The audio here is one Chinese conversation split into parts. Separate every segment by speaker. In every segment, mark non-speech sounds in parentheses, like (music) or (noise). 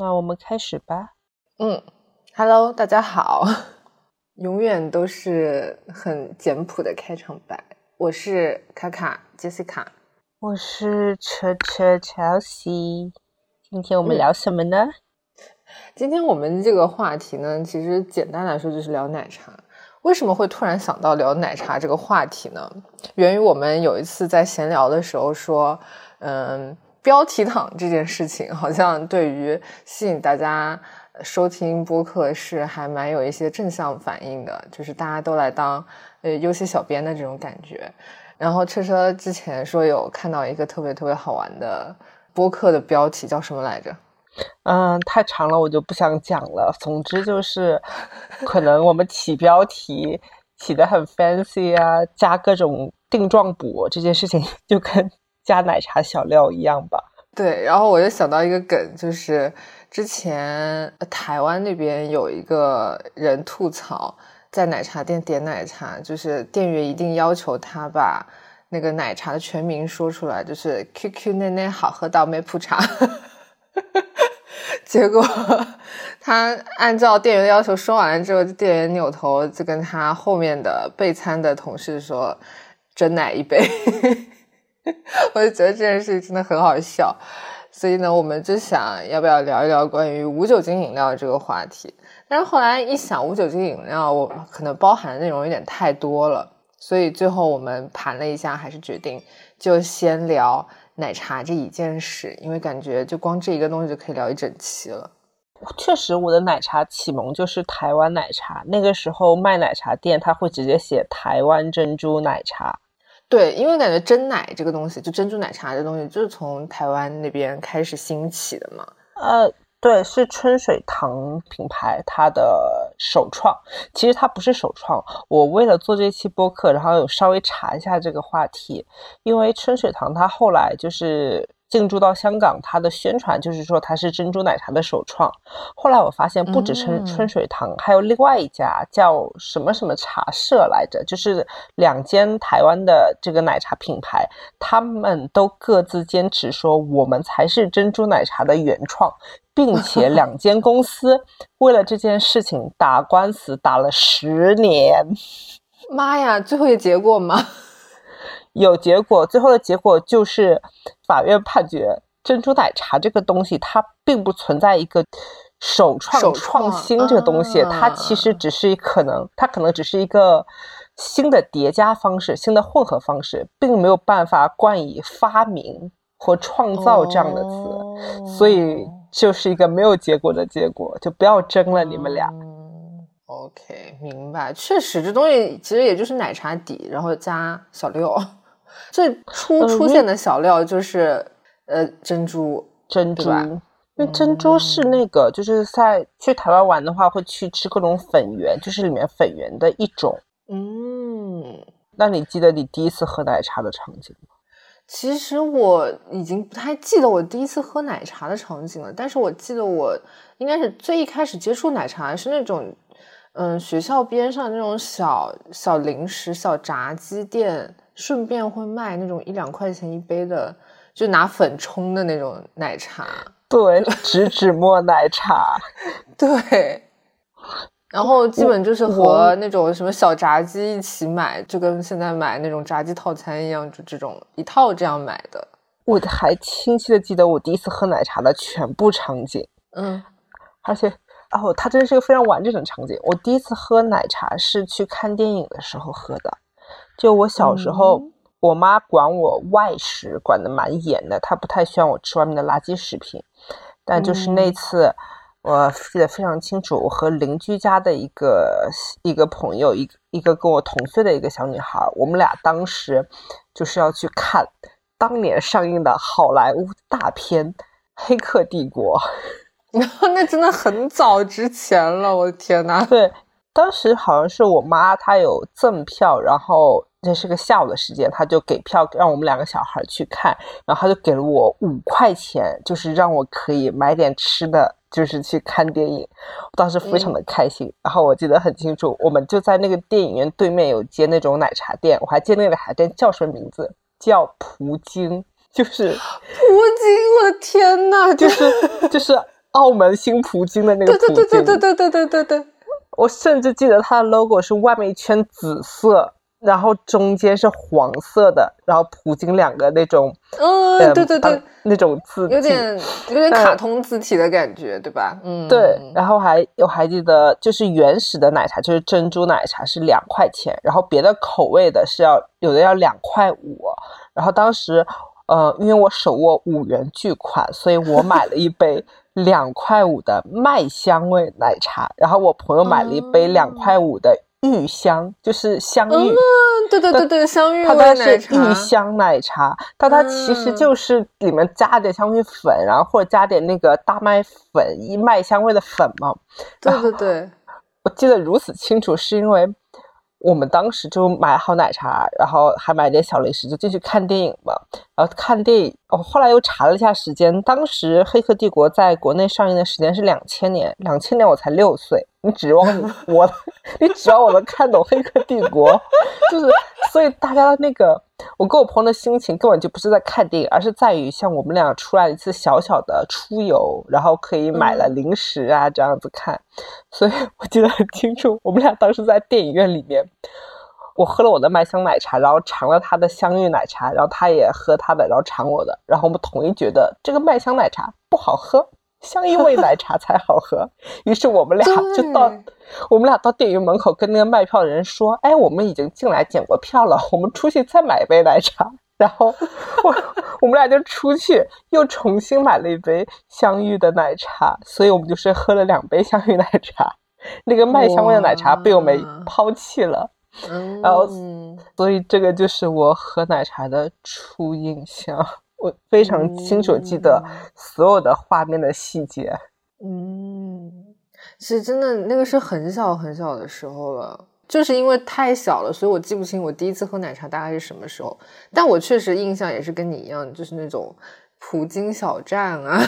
Speaker 1: 那我们开始吧。
Speaker 2: 嗯，Hello，大家好。(laughs) 永远都是很简朴的开场白。我是卡卡 Jessica，
Speaker 1: 我是车车 Chelsea。今天我们聊什么呢？
Speaker 2: 今天我们这个话题呢，其实简单来说就是聊奶茶。为什么会突然想到聊奶茶这个话题呢？源于我们有一次在闲聊的时候说，嗯。标题党这件事情，好像对于吸引大家收听播客是还蛮有一些正向反应的，就是大家都来当呃优秀小编的这种感觉。然后车车之前说有看到一个特别特别好玩的播客的标题叫什么来着？
Speaker 1: 嗯，太长了，我就不想讲了。总之就是，可能我们起标题起的很 fancy 啊，加各种定状补这件事情就跟。加奶茶小料一样吧。
Speaker 2: 对，然后我就想到一个梗，就是之前台湾那边有一个人吐槽，在奶茶店点奶茶，就是店员一定要求他把那个奶茶的全名说出来，就是 QQ 奶奶好喝到没铺茶。(laughs) 结果他按照店员的要求说完了之后，店员扭头就跟他后面的备餐的同事说：“真奶一杯。” (laughs) 我就觉得这件事情真的很好笑，所以呢，我们就想要不要聊一聊关于无酒精饮料这个话题。但是后来一想，无酒精饮料我可能包含的内容有点太多了，所以最后我们盘了一下，还是决定就先聊奶茶这一件事，因为感觉就光这一个东西就可以聊一整期了。
Speaker 1: 确实，我的奶茶启蒙就是台湾奶茶，那个时候卖奶茶店他会直接写台湾珍珠奶茶。
Speaker 2: 对，因为感觉真奶这个东西，就珍珠奶茶这东西，就是从台湾那边开始兴起的嘛。
Speaker 1: 呃，对，是春水堂品牌它的首创。其实它不是首创，我为了做这期播客，然后有稍微查一下这个话题，因为春水堂它后来就是。进驻到香港，它的宣传就是说它是珍珠奶茶的首创。后来我发现，不止春春水堂，还有另外一家叫什么什么茶社来着，就是两间台湾的这个奶茶品牌，他们都各自坚持说我们才是珍珠奶茶的原创，并 (laughs) 且两间公司为了这件事情打官司打了十年。
Speaker 2: 妈呀，最后有结果吗？
Speaker 1: 有结果，最后的结果就是法院判决珍珠奶茶这个东西它并不存在一个首创创新这个东西，它其实只是可能，它可能只是一个新的叠加方式、新的混合方式，并没有办法冠以发明或创造这样的词，所以就是一个没有结果的结果，就不要争了，你们俩。
Speaker 2: OK，明白。确实，这东西其实也就是奶茶底，然后加小料。最初出现的小料就是呃珍珠
Speaker 1: 珍珠，因为珍珠是那个就是在去台湾玩的话会去吃各种粉圆，就是里面粉圆的一种。
Speaker 2: 嗯，
Speaker 1: 那你记得你第一次喝奶茶的场景吗？
Speaker 2: 其实我已经不太记得我第一次喝奶茶的场景了，但是我记得我应该是最一开始接触奶茶是那种嗯学校边上那种小小零食小炸鸡店。顺便会卖那种一两块钱一杯的，就拿粉冲的那种奶茶。
Speaker 1: 对，植脂末奶茶。
Speaker 2: 对。然后基本就是和那种什么小炸鸡一起买，就跟现在买那种炸鸡套餐一样，就这种一套这样买的。
Speaker 1: 我还清晰的记得我第一次喝奶茶的全部场景。
Speaker 2: 嗯。
Speaker 1: 而且，哦，它真的是个非常完整的场景。我第一次喝奶茶是去看电影的时候喝的。就我小时候，我妈管我外食管的蛮严的，她不太希望我吃外面的垃圾食品。但就是那次，我记得非常清楚，我和邻居家的一个一个朋友，一一个跟我同岁的一个小女孩，我们俩当时就是要去看当年上映的好莱坞大片《黑客帝国》。(laughs)
Speaker 2: 那真的很早之前了，我的天呐！
Speaker 1: 对，当时好像是我妈她有赠票，然后。这是个下午的时间，他就给票让我们两个小孩去看，然后他就给了我五块钱，就是让我可以买点吃的，就是去看电影。我当时非常的开心。然后我记得很清楚，我们就在那个电影院对面有间那种奶茶店，我还记得那个奶茶店叫什么名字，叫葡京，就是葡
Speaker 2: 京。我的天呐，
Speaker 1: 就是就是澳门新葡京的那个
Speaker 2: 葡京。对对对对对对对对对。
Speaker 1: 我甚至记得它的 logo 是外面一圈紫色。然后中间是黄色的，然后普京两个那种，
Speaker 2: 嗯，对对对，
Speaker 1: 那种字
Speaker 2: 有点有点卡通字体的感觉，对吧？嗯，
Speaker 1: 对。然后还我还记得，就是原始的奶茶，就是珍珠奶茶是两块钱，然后别的口味的是要有的要两块五。然后当时，呃，因为我手握五元巨款，所以我买了一杯两块五的麦香味奶茶，然后我朋友买了一杯两块五的。芋香就是香芋，
Speaker 2: 对对对对，香芋
Speaker 1: 它它是芋香奶茶，但它其实就是里面加点香芋粉，然后或者加点那个大麦粉，一麦香味的粉嘛。
Speaker 2: 对对对，
Speaker 1: 我记得如此清楚，是因为。我们当时就买好奶茶，然后还买点小零食，就进去看电影嘛。然后看电影，哦，后来又查了一下时间，当时《黑客帝国》在国内上映的时间是两千年，两千年我才六岁。你指望我？(laughs) 你指望我能看懂《黑客帝国》？就是，所以大家的那个，我跟我朋友的心情根本就不是在看电影，而是在于像我们俩出来一次小小的出游，然后可以买了零食啊这样子看。所以我记得很清楚，我们俩当时在电影院里面，我喝了我的麦香奶茶，然后尝了他的香芋奶茶，然后他也喝他的，然后尝我的，然后我们统一觉得这个麦香奶茶不好喝。香芋味奶茶才好喝，(laughs) 于是我们俩就到，我们俩到电影院门口跟那个卖票的人说：“哎，我们已经进来检过票了，我们出去再买一杯奶茶。(laughs) ”然后 (laughs) 我我们俩就出去又重新买了一杯香芋的奶茶，所以我们就是喝了两杯香芋奶茶，那个麦香味的奶茶被我们抛弃了。然后，所以这个就是我喝奶茶的初印象。我非常清楚记得所有的画面的细节。
Speaker 2: 嗯，其实真的那个是很小很小的时候了，就是因为太小了，所以我记不清我第一次喝奶茶大概是什么时候。但我确实印象也是跟你一样，就是那种普京小站啊，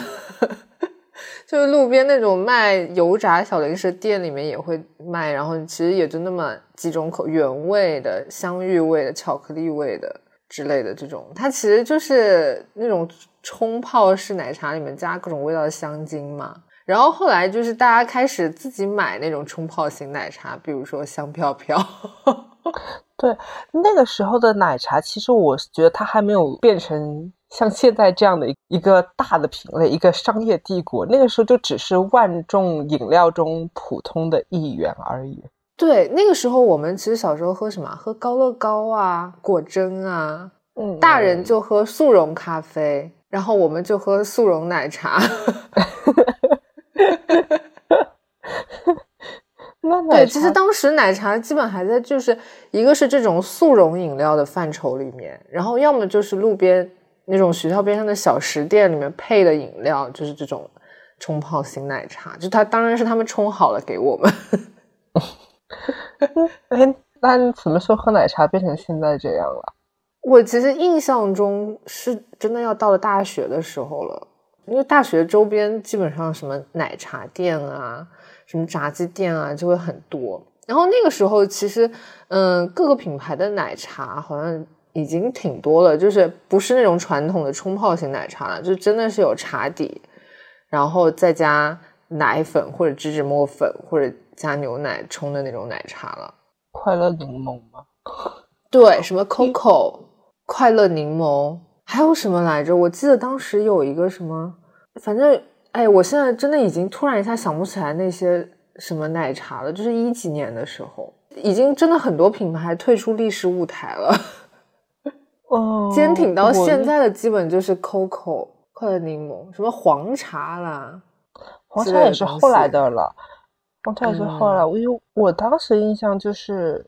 Speaker 2: (laughs) 就是路边那种卖油炸小零食店里面也会卖，然后其实也就那么几种口，原味的、香芋味的、巧克力味的。之类的这种，它其实就是那种冲泡式奶茶里面加各种味道的香精嘛。然后后来就是大家开始自己买那种冲泡型奶茶，比如说香飘飘。(laughs)
Speaker 1: 对，那个时候的奶茶，其实我觉得它还没有变成像现在这样的一个大的品类，一个商业帝国。那个时候就只是万众饮料中普通的一员而已。
Speaker 2: 对，那个时候我们其实小时候喝什么？喝高乐高啊，果珍啊。嗯，大人就喝速溶咖啡，然后我们就喝速溶奶茶。(laughs) 对，其实当时奶茶基本还在就是一个是这种速溶饮料的范畴里面，然后要么就是路边那种学校边上的小食店里面配的饮料，就是这种冲泡型奶茶。就它当然是他们冲好了给我们。(laughs) (laughs)
Speaker 1: 哎，那你什么时候喝奶茶变成现在这样了？
Speaker 2: 我其实印象中是真的要到了大学的时候了，因为大学周边基本上什么奶茶店啊、什么炸鸡店啊就会很多。然后那个时候其实，嗯，各个品牌的奶茶好像已经挺多了，就是不是那种传统的冲泡型奶茶了，就真的是有茶底，然后再加奶粉或者芝士沫粉或者。加牛奶冲的那种奶茶了，
Speaker 1: 快乐柠檬吗？(laughs)
Speaker 2: 对，什么 Coco 快乐柠檬，还有什么来着？我记得当时有一个什么，反正哎，我现在真的已经突然一下想不起来那些什么奶茶了。就是一几年的时候，已经真的很多品牌退出历史舞台了。
Speaker 1: 哦，(laughs)
Speaker 2: 坚挺到现在的基本就是 Coco 快乐柠檬，什么黄茶啦，
Speaker 1: 黄茶也是后来的了。刚开始后来，我因为我当时印象就是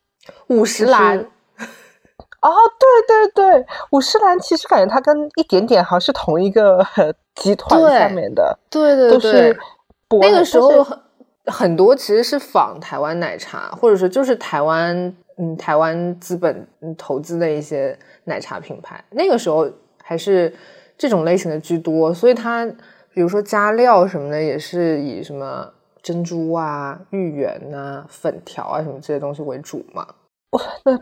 Speaker 2: 五十岚，
Speaker 1: 哦，对对对，五十岚其实感觉它跟一点点好像是同一个集团下面的，
Speaker 2: 对对对，那个时候很很多其实是仿台湾奶茶，或者说就是台湾嗯台湾资本投资的一些奶茶品牌，那个时候还是这种类型的居多，所以它比如说加料什么的也是以什么。珍珠啊、芋圆啊、粉条啊什么这些东西为主嘛。
Speaker 1: 哇，那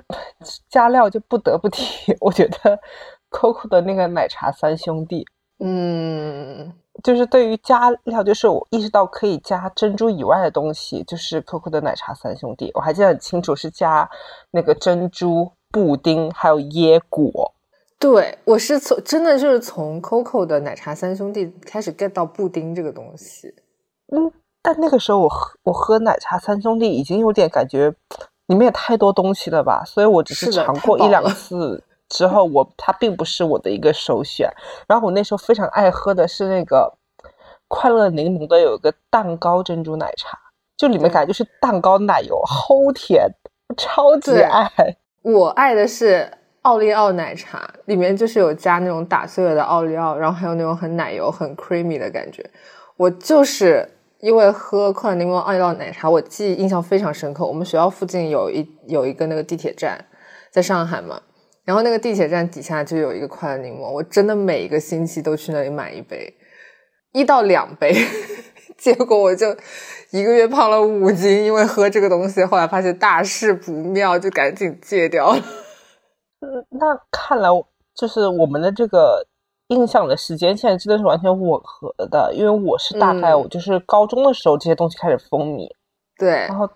Speaker 1: 加料就不得不提，我觉得 (laughs) COCO 的那个奶茶三兄弟，
Speaker 2: 嗯，
Speaker 1: 就是对于加料，就是我意识到可以加珍珠以外的东西，就是 COCO 的奶茶三兄弟，我还记得很清楚，是加那个珍珠布丁，还有椰果。
Speaker 2: 对我是从真的就是从 COCO 的奶茶三兄弟开始 get 到布丁这个东西。
Speaker 1: 嗯，但那个时候我喝我喝奶茶三兄弟已经有点感觉里面也太多东西了吧，所以我只
Speaker 2: 是
Speaker 1: 尝过一两次。之后我它并不是我的一个首选，然后我那时候非常爱喝的是那个快乐柠檬的有一个蛋糕珍珠奶茶，就里面感觉就是蛋糕奶油齁甜，超级爱。
Speaker 2: 我爱的是奥利奥奶茶，里面就是有加那种打碎了的奥利奥，然后还有那种很奶油很 creamy 的感觉。我就是因为喝快乐柠檬奥利奥奶茶，我记忆印象非常深刻。我们学校附近有一有一个那个地铁站，在上海嘛。然后那个地铁站底下就有一个快乐柠檬，我真的每一个星期都去那里买一杯，一到两杯，(laughs) 结果我就一个月胖了五斤，因为喝这个东西。后来发现大事不妙，就赶紧戒掉了。
Speaker 1: 嗯，那看来就是我们的这个印象的时间线真的是完全吻合的，因为我是大概我就是高中的时候这些东西开始风靡，
Speaker 2: 对，
Speaker 1: 然后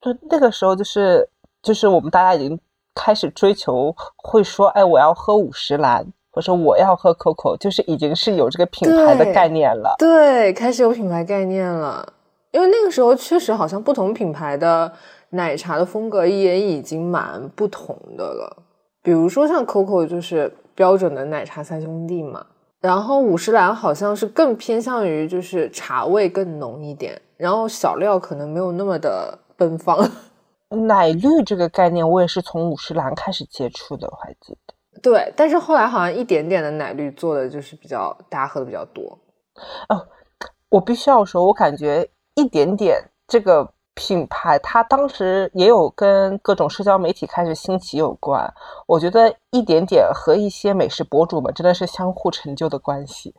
Speaker 1: 就那个时候就是就是我们大家已经。开始追求会说，哎，我要喝五十兰，或者说我要喝 COCO，就是已经是有这个品牌的概念了。
Speaker 2: 对，开始有品牌概念了。因为那个时候确实好像不同品牌的奶茶的风格也已经蛮不同的了。比如说像 COCO 就是标准的奶茶三兄弟嘛，然后五十岚好像是更偏向于就是茶味更浓一点，然后小料可能没有那么的奔放。
Speaker 1: 奶绿这个概念，我也是从五十岚开始接触的，我还记得。
Speaker 2: 对，但是后来好像一点点的奶绿做的就是比较大家喝的比较多。
Speaker 1: 哦，我必须要说，我感觉一点点这个品牌，它当时也有跟各种社交媒体开始兴起有关。我觉得一点点和一些美食博主们真的是相互成就的关系。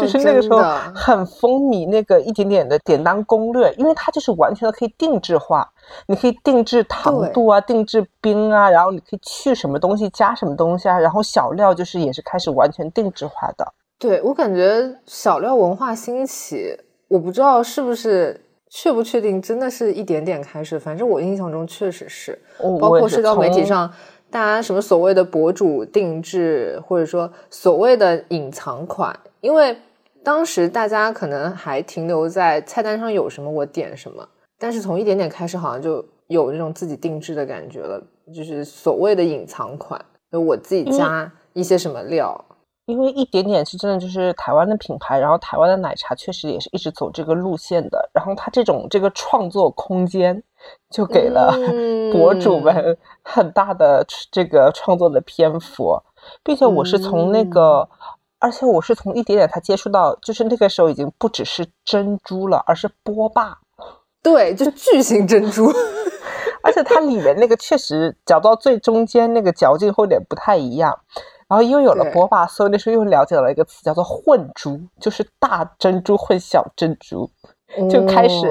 Speaker 1: 就是那个时候很风靡那个一点点的点单攻略，因为它就是完全的可以定制化，你可以定制糖度啊，定制冰啊，然后你可以去什么东西加什么东西啊，然后小料就是也是开始完全定制化的。
Speaker 2: 对我感觉小料文化兴起，我不知道是不是确不确定，真的是一点点开始，反正我印象中确实是，包括社交媒体上大家什么所谓的博主定制，或者说所谓的隐藏款。因为当时大家可能还停留在菜单上有什么我点什么，但是从一点点开始，好像就有那种自己定制的感觉了，就是所谓的隐藏款，就我自己加一些什么料。
Speaker 1: 因为一点点是真的就是台湾的品牌，然后台湾的奶茶确实也是一直走这个路线的，然后它这种这个创作空间就给了博主们很大的这个创作的篇幅，并且我是从那个。而且我是从一点点才接触到，就是那个时候已经不只是珍珠了，而是波霸。
Speaker 2: 对，就是巨型珍珠。(laughs)
Speaker 1: 而且它里面那个确实嚼到最中间那个嚼劲会有点不太一样。然后又有了波霸，所以那时候又了解了一个词叫做混珠，就是大珍珠混小珍珠。就开始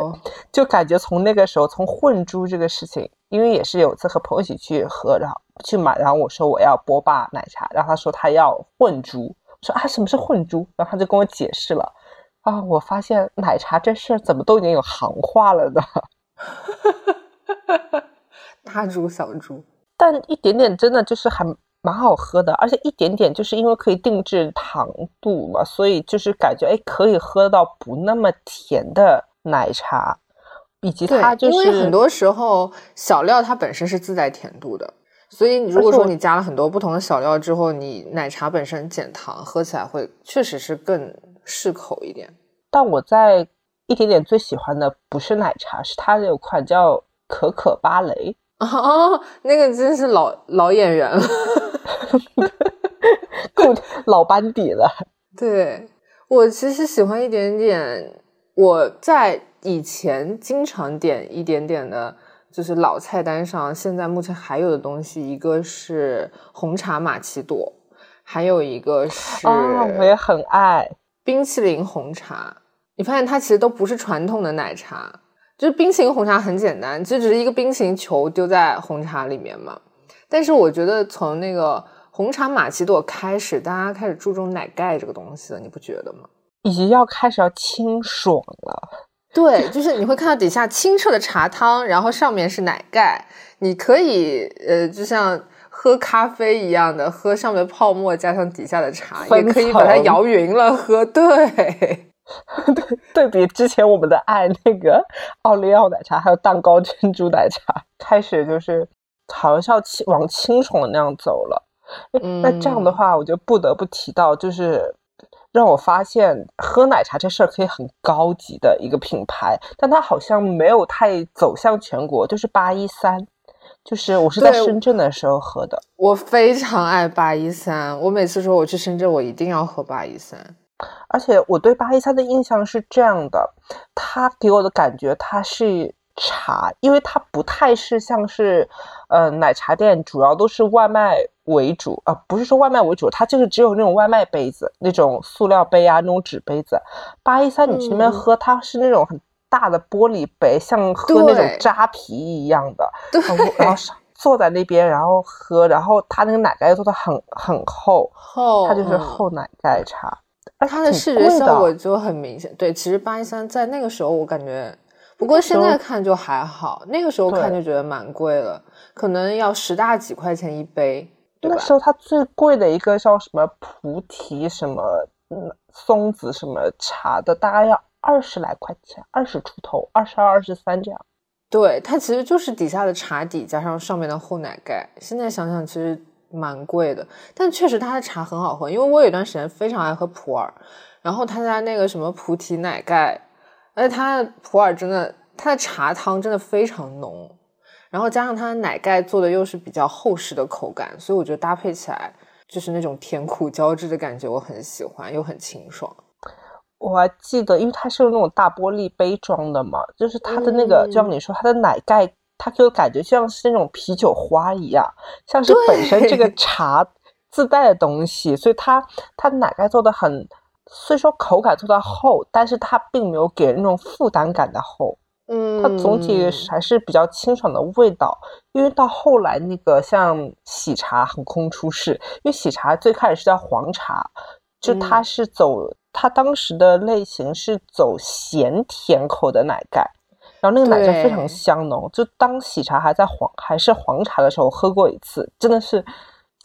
Speaker 1: 就感觉从那个时候，从混珠这个事情，因为也是有次和朋友一起去喝，然后去买，然后我说我要波霸奶茶，然后他说他要混珠。我说啊，什么是混珠？然后他就跟我解释了啊，我发现奶茶这事儿怎么都已经有行话了呢？(laughs)
Speaker 2: 大珠小珠，(laughs)
Speaker 1: 但一点点真的就是还蛮好喝的，而且一点点就是因为可以定制糖度嘛，所以就是感觉哎可以喝到不那么甜的奶茶，以及它就是
Speaker 2: 因为很多时候小料它本身是自带甜度的。所以，如果说你加了很多不同的小料之后，你奶茶本身减糖，喝起来会确实是更适口一点。
Speaker 1: 但我在一点点最喜欢的不是奶茶，是它有款叫可可芭蕾
Speaker 2: 哦，那个真是老老演员了，(laughs)
Speaker 1: 老班底了。
Speaker 2: 对我其实喜欢一点点，我在以前经常点一点点的。就是老菜单上，现在目前还有的东西，一个是红茶玛奇朵，还有一个是，
Speaker 1: 我也很爱
Speaker 2: 冰淇淋红茶。你发现它其实都不是传统的奶茶，就是冰淇淋红茶很简单，就只是一个冰淇淋球丢在红茶里面嘛。但是我觉得从那个红茶玛奇朵开始，大家开始注重奶盖这个东西了，你不觉得吗？
Speaker 1: 以及要开始要清爽了。
Speaker 2: 对，就是你会看到底下清澈的茶汤，然后上面是奶盖，你可以呃，就像喝咖啡一样的喝上面泡沫加上底下的茶，也可以把它摇匀了喝。对，(laughs)
Speaker 1: 对，对比之前我们的爱那个奥利奥奶茶，还有蛋糕珍珠奶茶，开始就是好像是要清往清爽的那样走了。那这样的话，我就不得不提到，就是让我发现喝奶茶这事儿可以很高级的一个品牌，但它好像没有太走向全国。就是八一三，就是我是在深圳的时候喝的。
Speaker 2: 我非常爱八一三，我每次说我去深圳，我一定要喝八一三。
Speaker 1: 而且我对八一三的印象是这样的，它给我的感觉它是茶，因为它不太是像是呃奶茶店，主要都是外卖。为主啊，不是说外卖为主，它就是只有那种外卖杯子，那种塑料杯啊，那种纸杯子。八一三，你去那边喝，它是那种很大的玻璃杯，像喝那种扎啤一样的。
Speaker 2: 对。
Speaker 1: 然后坐在那边，然后喝，然后它那个奶盖做的很很厚，
Speaker 2: 厚，
Speaker 1: 它就是厚奶盖茶。而
Speaker 2: 它的视觉效果就很明显。对，其实八一三在那个时候我感觉，不过现在看就还好，那个时候看就觉得蛮贵了，可能要十大几块钱一杯。
Speaker 1: 那时候它最贵的一个叫什么菩提什么嗯松子什么茶的，大概要二十来块钱，二十出头，二十二、二十三这样。
Speaker 2: 对，它其实就是底下的茶底加上上面的厚奶盖。现在想想其实蛮贵的，但确实它的茶很好喝。因为我有一段时间非常爱喝普洱，然后他家那个什么菩提奶盖，而且它的普洱真的，它的茶汤真的非常浓。然后加上它的奶盖做的又是比较厚实的口感，所以我觉得搭配起来就是那种甜苦交织的感觉，我很喜欢，又很清爽。
Speaker 1: 我还记得，因为它是用那种大玻璃杯装的嘛，就是它的那个，就像你说，它的奶盖，它给我感觉像是那种啤酒花一样，像是本身这个 (laughs) 茶自带的东西，所以它它奶盖做的很，虽说口感做到厚，但是它并没有给人那种负担感的厚。
Speaker 2: 嗯，
Speaker 1: 它总体。还是比较清爽的味道，因为到后来那个像喜茶横空出世，因为喜茶最开始是叫黄茶，就它是走它当时的类型是走咸甜口的奶盖，然后那个奶盖非常香浓，就当喜茶还在黄还是黄茶的时候喝过一次，真的是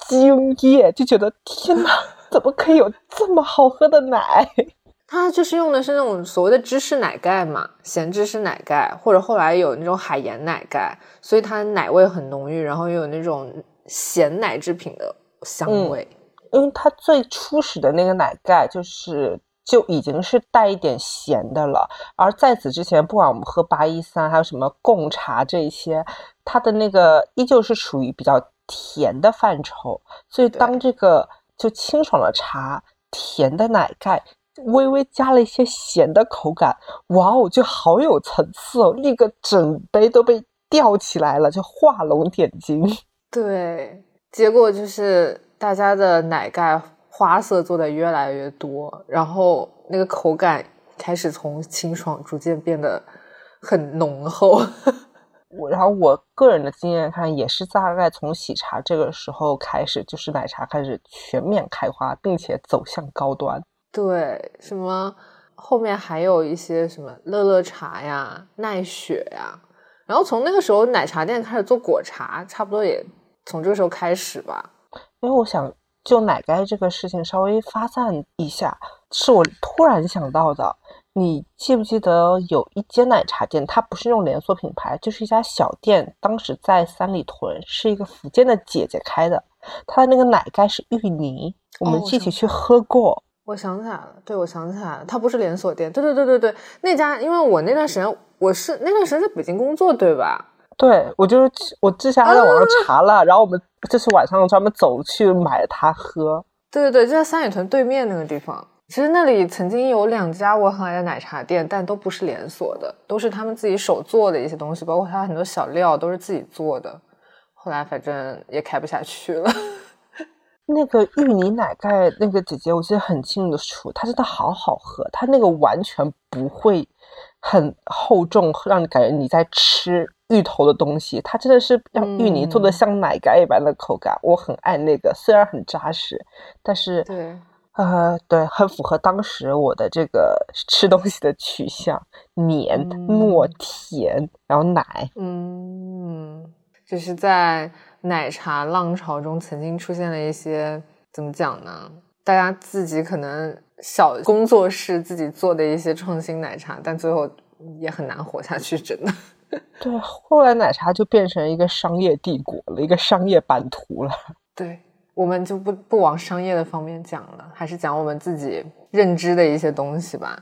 Speaker 1: 惊艳，就觉得天哪，怎么可以有这么好喝的奶？(laughs)
Speaker 2: 它就是用的是那种所谓的芝士奶盖嘛，咸芝士奶盖，或者后来有那种海盐奶盖，所以它奶味很浓郁，然后又有那种咸奶制品的香味。
Speaker 1: 因为它最初始的那个奶盖就是就已经是带一点咸的了，而在此之前，不管我们喝八一三，还有什么贡茶这些，它的那个依旧是属于比较甜的范畴。所以当这个就清爽的茶，甜的奶盖。微微加了一些咸的口感，哇哦，就好有层次哦！那个整杯都被吊起来了，就画龙点睛。
Speaker 2: 对，结果就是大家的奶盖花色做的越来越多，然后那个口感开始从清爽逐渐变得很浓厚。
Speaker 1: 我然后我个人的经验看，也是大概从喜茶这个时候开始，就是奶茶开始全面开花，并且走向高端。
Speaker 2: 对，什么后面还有一些什么乐乐茶呀、奈雪呀，然后从那个时候奶茶店开始做果茶，差不多也从这个时候开始吧。
Speaker 1: 因为我想就奶盖这个事情稍微发散一下，是我突然想到的。你记不记得有一间奶茶店，它不是那种连锁品牌，就是一家小店，当时在三里屯，是一个福建的姐姐开的，她的那个奶盖是芋泥，我们一起去喝过。
Speaker 2: 我想起来了，对，我想起来了，它不是连锁店，对对对对对，那家，因为我那段时间我是那段时间在北京工作，对吧？
Speaker 1: 对，我就是我之前还在网上查了，然后我们就是晚上专门走去买它喝。
Speaker 2: 对对对，就在三里屯对面那个地方。其实那里曾经有两家我很爱的奶茶店，但都不是连锁的，都是他们自己手做的一些东西，包括它很多小料都是自己做的。后来反正也开不下去了。(laughs)
Speaker 1: 那个芋泥奶盖，那个姐姐我记得很清楚，它真的好好喝，它那个完全不会很厚重，让你感觉你在吃芋头的东西，它真的是让芋泥做的像奶盖一般的口感，我很爱那个，虽然很扎实，但是
Speaker 2: 对
Speaker 1: 呃，对，很符合当时我的这个吃东西的取向，黏、糯、甜，然后奶。
Speaker 2: 嗯，就是在奶茶浪潮中曾经出现了一些怎么讲呢？大家自己可能小工作室自己做的一些创新奶茶，但最后也很难活下去，真的。(laughs)
Speaker 1: 对，后来奶茶就变成一个商业帝国了，一个商业版图了。
Speaker 2: 对，我们就不不往商业的方面讲了，还是讲我们自己认知的一些东西吧。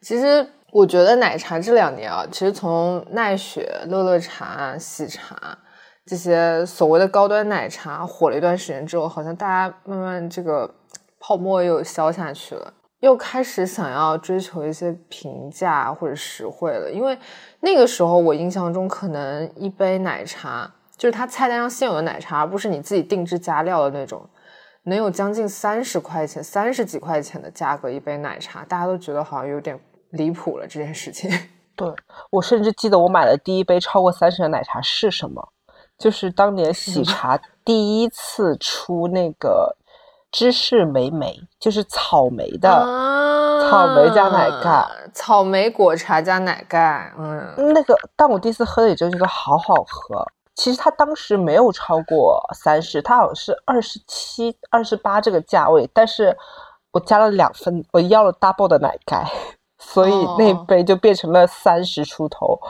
Speaker 2: 其实我觉得奶茶这两年啊，其实从奈雪、乐乐茶、喜茶这些所谓的高端奶茶火了一段时间之后，好像大家慢慢这个泡沫又消下去了。又开始想要追求一些平价或者实惠了，因为那个时候我印象中，可能一杯奶茶就是它菜单上现有的奶茶，而不是你自己定制加料的那种，能有将近三十块钱、三十几块钱的价格一杯奶茶，大家都觉得好像有点离谱了这件事情。(laughs)
Speaker 1: 对我甚至记得我买的第一杯超过三十的奶茶是什么，就是当年喜茶第一次出那个。芝士莓莓就是草莓的，草莓加奶盖，
Speaker 2: 草莓果茶加奶盖，嗯，
Speaker 1: 那个，但我第一次喝的也就觉得好好喝。其实它当时没有超过三十，它好像是二十七、二十八这个价位，但是我加了两分，我要了 double 的奶盖，所以那杯就变成了三十出头。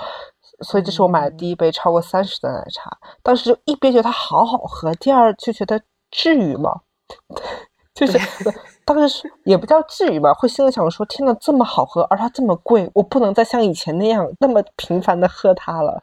Speaker 1: 所以这是我买的第一杯超过三十的奶茶，当时就一边觉得它好好喝，第二就觉得至于吗？(laughs) 就是当时也不叫至于吧，会心里想说：天呐，这么好喝，而它这么贵，我不能再像以前那样那么频繁的喝它了。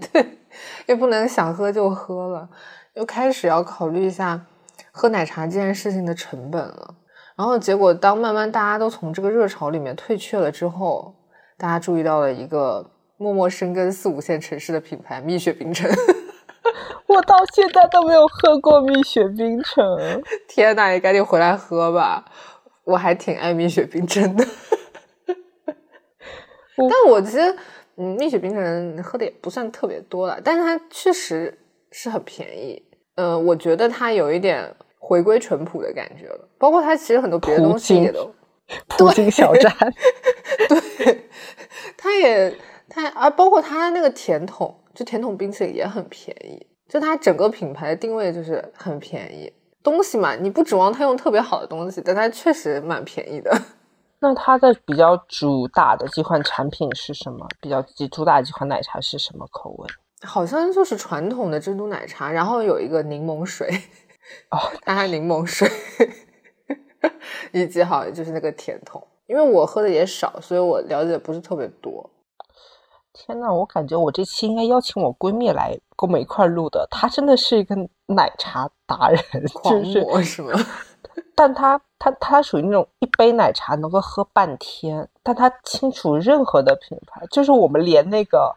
Speaker 2: 对，(laughs) 也不能想喝就喝了，又开始要考虑一下喝奶茶这件事情的成本了。然后结果，当慢慢大家都从这个热潮里面退却了之后，大家注意到了一个默默生根四五线城市的品牌——蜜雪冰城。(laughs)
Speaker 1: 我到现在都没有喝过蜜雪冰城，(laughs)
Speaker 2: 天呐！你赶紧回来喝吧，我还挺爱蜜雪冰城的。但我其实，嗯，蜜雪冰城喝的也不算特别多了，但是它确实是很便宜。嗯，我觉得它有一点回归淳朴的感觉了，包括它其实很多别的东西也都
Speaker 1: 普京小站，
Speaker 2: 对，它也它啊，包括它那个甜筒，就甜筒冰淇淋也很便宜。就它整个品牌的定位就是很便宜东西嘛，你不指望它用特别好的东西，但它确实蛮便宜的。
Speaker 1: 那它的比较主打的几款产品是什么？比较主打几款奶茶是什么口味？
Speaker 2: 好像就是传统的珍珠奶茶，然后有一个柠檬水哦，(laughs) 它还柠檬水，以及好像就是那个甜筒。因为我喝的也少，所以我了解不是特别多。
Speaker 1: 天呐，我感觉我这期应该邀请我闺蜜来跟我们一块录的。她真的是一个奶茶达人，
Speaker 2: 狂魔是吗？
Speaker 1: 但他他他属于那种一杯奶茶能够喝半天，但他清楚任何的品牌，就是我们连那个，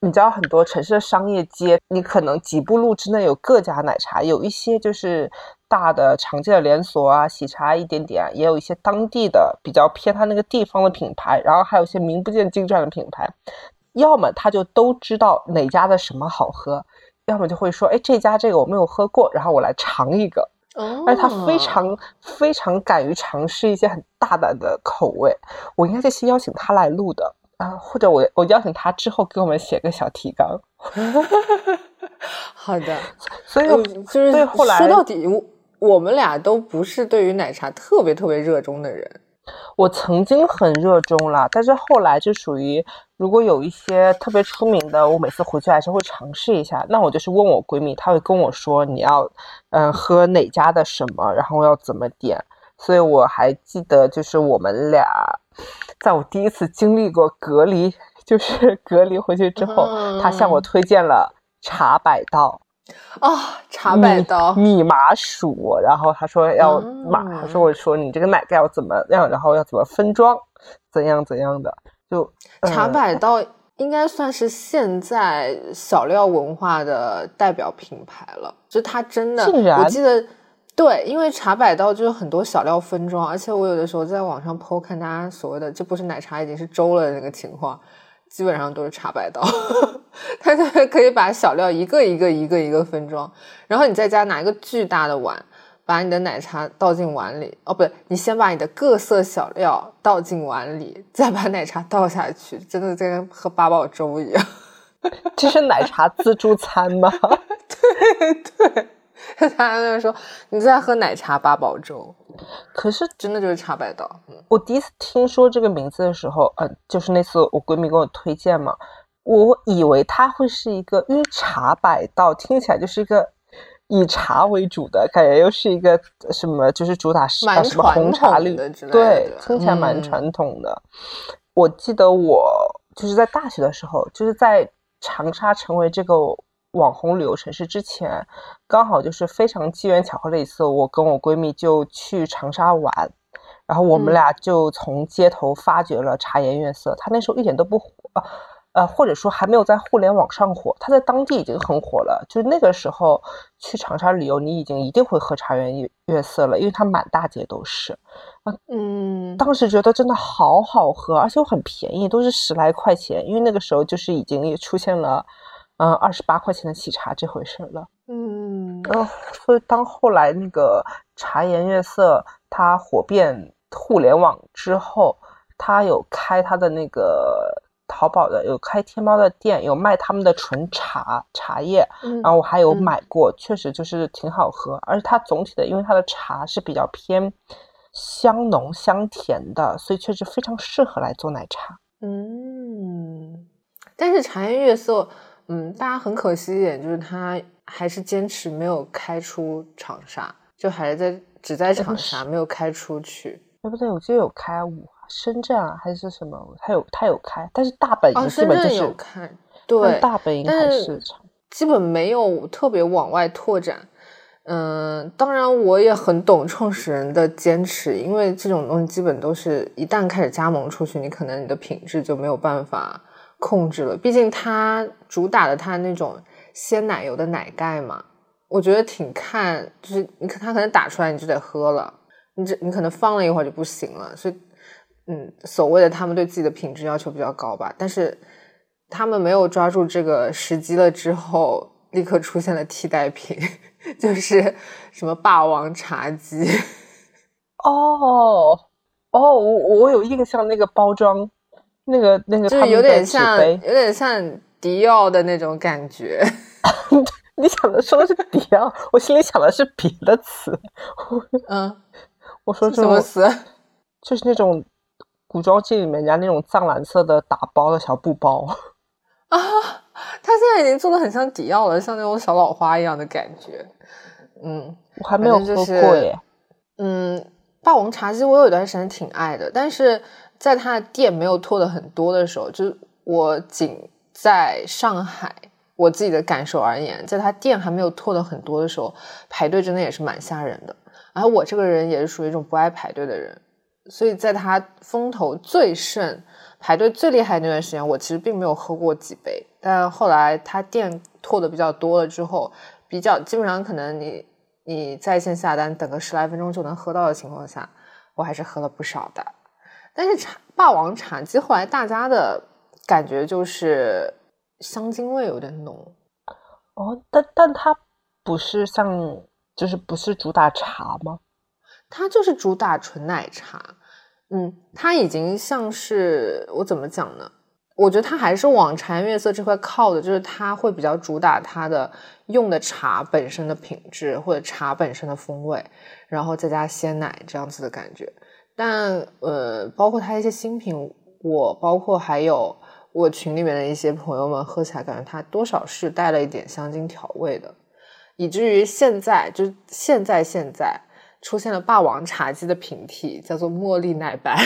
Speaker 1: 你知道很多城市的商业街，你可能几步路之内有各家奶茶，有一些就是大的常见的连锁啊，喜茶一点点，也有一些当地的比较偏它那个地方的品牌，然后还有一些名不见经传的品牌。要么他就都知道哪家的什么好喝，要么就会说，哎，这家这个我没有喝过，然后我来尝一个。
Speaker 2: 哦，
Speaker 1: 而且他非常非常敢于尝试一些很大胆的口味。我应该这期邀请他来录的啊，或者我我邀请他之后给我们写个小提纲。(laughs)
Speaker 2: 好的，
Speaker 1: 所以就是后来
Speaker 2: 说到底，我我们俩都不是对于奶茶特别特别热衷的人。
Speaker 1: 我曾经很热衷了，但是后来就属于，如果有一些特别出名的，我每次回去还是会尝试一下。那我就是问我闺蜜，她会跟我说你要，嗯，喝哪家的什么，然后要怎么点。所以我还记得，就是我们俩，在我第一次经历过隔离，(laughs) 就是隔离回去之后，她向我推荐了茶百道。
Speaker 2: 啊，茶百道
Speaker 1: 米麻薯，然后他说要马，他说我说你这个奶盖要怎么样，然后要怎么分装，怎样怎样的，就
Speaker 2: 茶百道应该算是现在小料文化的代表品牌了，就它真的，我记得对，因为茶百道就是很多小料分装，而且我有的时候在网上剖看大家所谓的这不是奶茶已经是粥了的那个情况。基本上都是茶百道，它就可以把小料一个一个一个一个分装，然后你在家拿一个巨大的碗，把你的奶茶倒进碗里，哦，不对，你先把你的各色小料倒进碗里，再把奶茶倒下去，真的在跟喝八宝粥一样。(laughs)
Speaker 1: 这是奶茶自助餐吗？
Speaker 2: 对 (laughs) 对，(laughs) 他那说你在喝奶茶八宝粥，
Speaker 1: 可是
Speaker 2: 真的就是茶百道。嗯，
Speaker 1: 我第一次听说这个名字的时候，呃，就是那次我闺蜜给我推荐嘛，我以为它会是一个，因为茶百道听起来就是一个。以茶为主的感觉，又是一个什么？就是主打什么红茶绿
Speaker 2: 的，
Speaker 1: 对，听起来蛮传统的。我记得我就是在大学的时候，就是在长沙成为这个网红旅游城市之前，刚好就是非常机缘巧合的一次，我跟我闺蜜就去长沙玩，然后我们俩就从街头发掘了茶颜悦色，它那时候一点都不火。呃，或者说还没有在互联网上火，它在当地已经很火了。就是那个时候去长沙旅游，你已经一定会喝茶颜悦悦色了，因为它满大街都是。
Speaker 2: 啊，嗯，
Speaker 1: 当时觉得真的好好喝，而且又很便宜，都是十来块钱。因为那个时候就是已经也出现了，嗯，二十八块钱的喜茶这回事了。
Speaker 2: 嗯，
Speaker 1: 呃，所以当后来那个茶颜悦色它火遍互联网之后，它有开它的那个。淘宝的有开天猫的店，有卖他们的纯茶茶叶，然后我还有买过，确实就是挺好喝，而且它总体的，因为它的茶是比较偏香浓香甜的，所以确实非常适合来做奶茶。
Speaker 2: 嗯，但是茶颜悦色，嗯，大家很可惜一点就是他还是坚持没有开出长沙，就还是在只在长沙没有开出去。
Speaker 1: 对不对？我记得有开五。深圳啊，还是什么？他有他有开，但是大本营基本就是
Speaker 2: 开，对，
Speaker 1: 大本营还是
Speaker 2: 基本没有特别往外拓展。嗯，当然我也很懂创始人的坚持，因为这种东西基本都是一旦开始加盟出去，你可能你的品质就没有办法控制了。毕竟它主打的它那种鲜奶油的奶盖嘛，我觉得挺看，就是你可它可能打出来你就得喝了，你这你可能放了一会儿就不行了，所以。嗯，所谓的他们对自己的品质要求比较高吧，但是他们没有抓住这个时机了之后，立刻出现了替代品，(laughs) 就是什么霸王茶姬。
Speaker 1: 哦哦，我我有印象，那个包装，那个那个，
Speaker 2: 就是有点像，有点像迪奥的那种感觉。(laughs)
Speaker 1: 你想的说的是迪奥，我心里想的是别的词。
Speaker 2: 嗯，(laughs)
Speaker 1: 我说
Speaker 2: 什么词？
Speaker 1: 就是那种。古装剧里面人家那种藏蓝色的打包的小布包
Speaker 2: 啊，他现在已经做的很像迪奥了，像那种小老花一样的感觉。嗯，
Speaker 1: 我还没有喝过耶。
Speaker 2: 嗯，霸王茶姬我有一段时间挺爱的，但是在他的店没有拓的很多的时候，就我仅在上海我自己的感受而言，在他店还没有拓的很多的时候，排队真的也是蛮吓人的。然后我这个人也是属于一种不爱排队的人。所以在他风头最盛、排队最厉害那段时间，我其实并没有喝过几杯。但后来它店拓的比较多了之后，比较基本上可能你你在线下单等个十来分钟就能喝到的情况下，我还是喝了不少的。但是茶霸王茶姬后来大家的感觉就是香精味有点浓
Speaker 1: 哦，但但它不是像就是不是主打茶吗？
Speaker 2: 它就是主打纯奶茶，嗯，它已经像是我怎么讲呢？我觉得它还是往茶颜悦色这块靠的，就是它会比较主打它的用的茶本身的品质或者茶本身的风味，然后再加鲜奶这样子的感觉。但呃，包括它一些新品，我包括还有我群里面的一些朋友们喝起来，感觉它多少是带了一点香精调味的，以至于现在就现在现在。出现了霸王茶姬的平替，叫做茉莉奶白，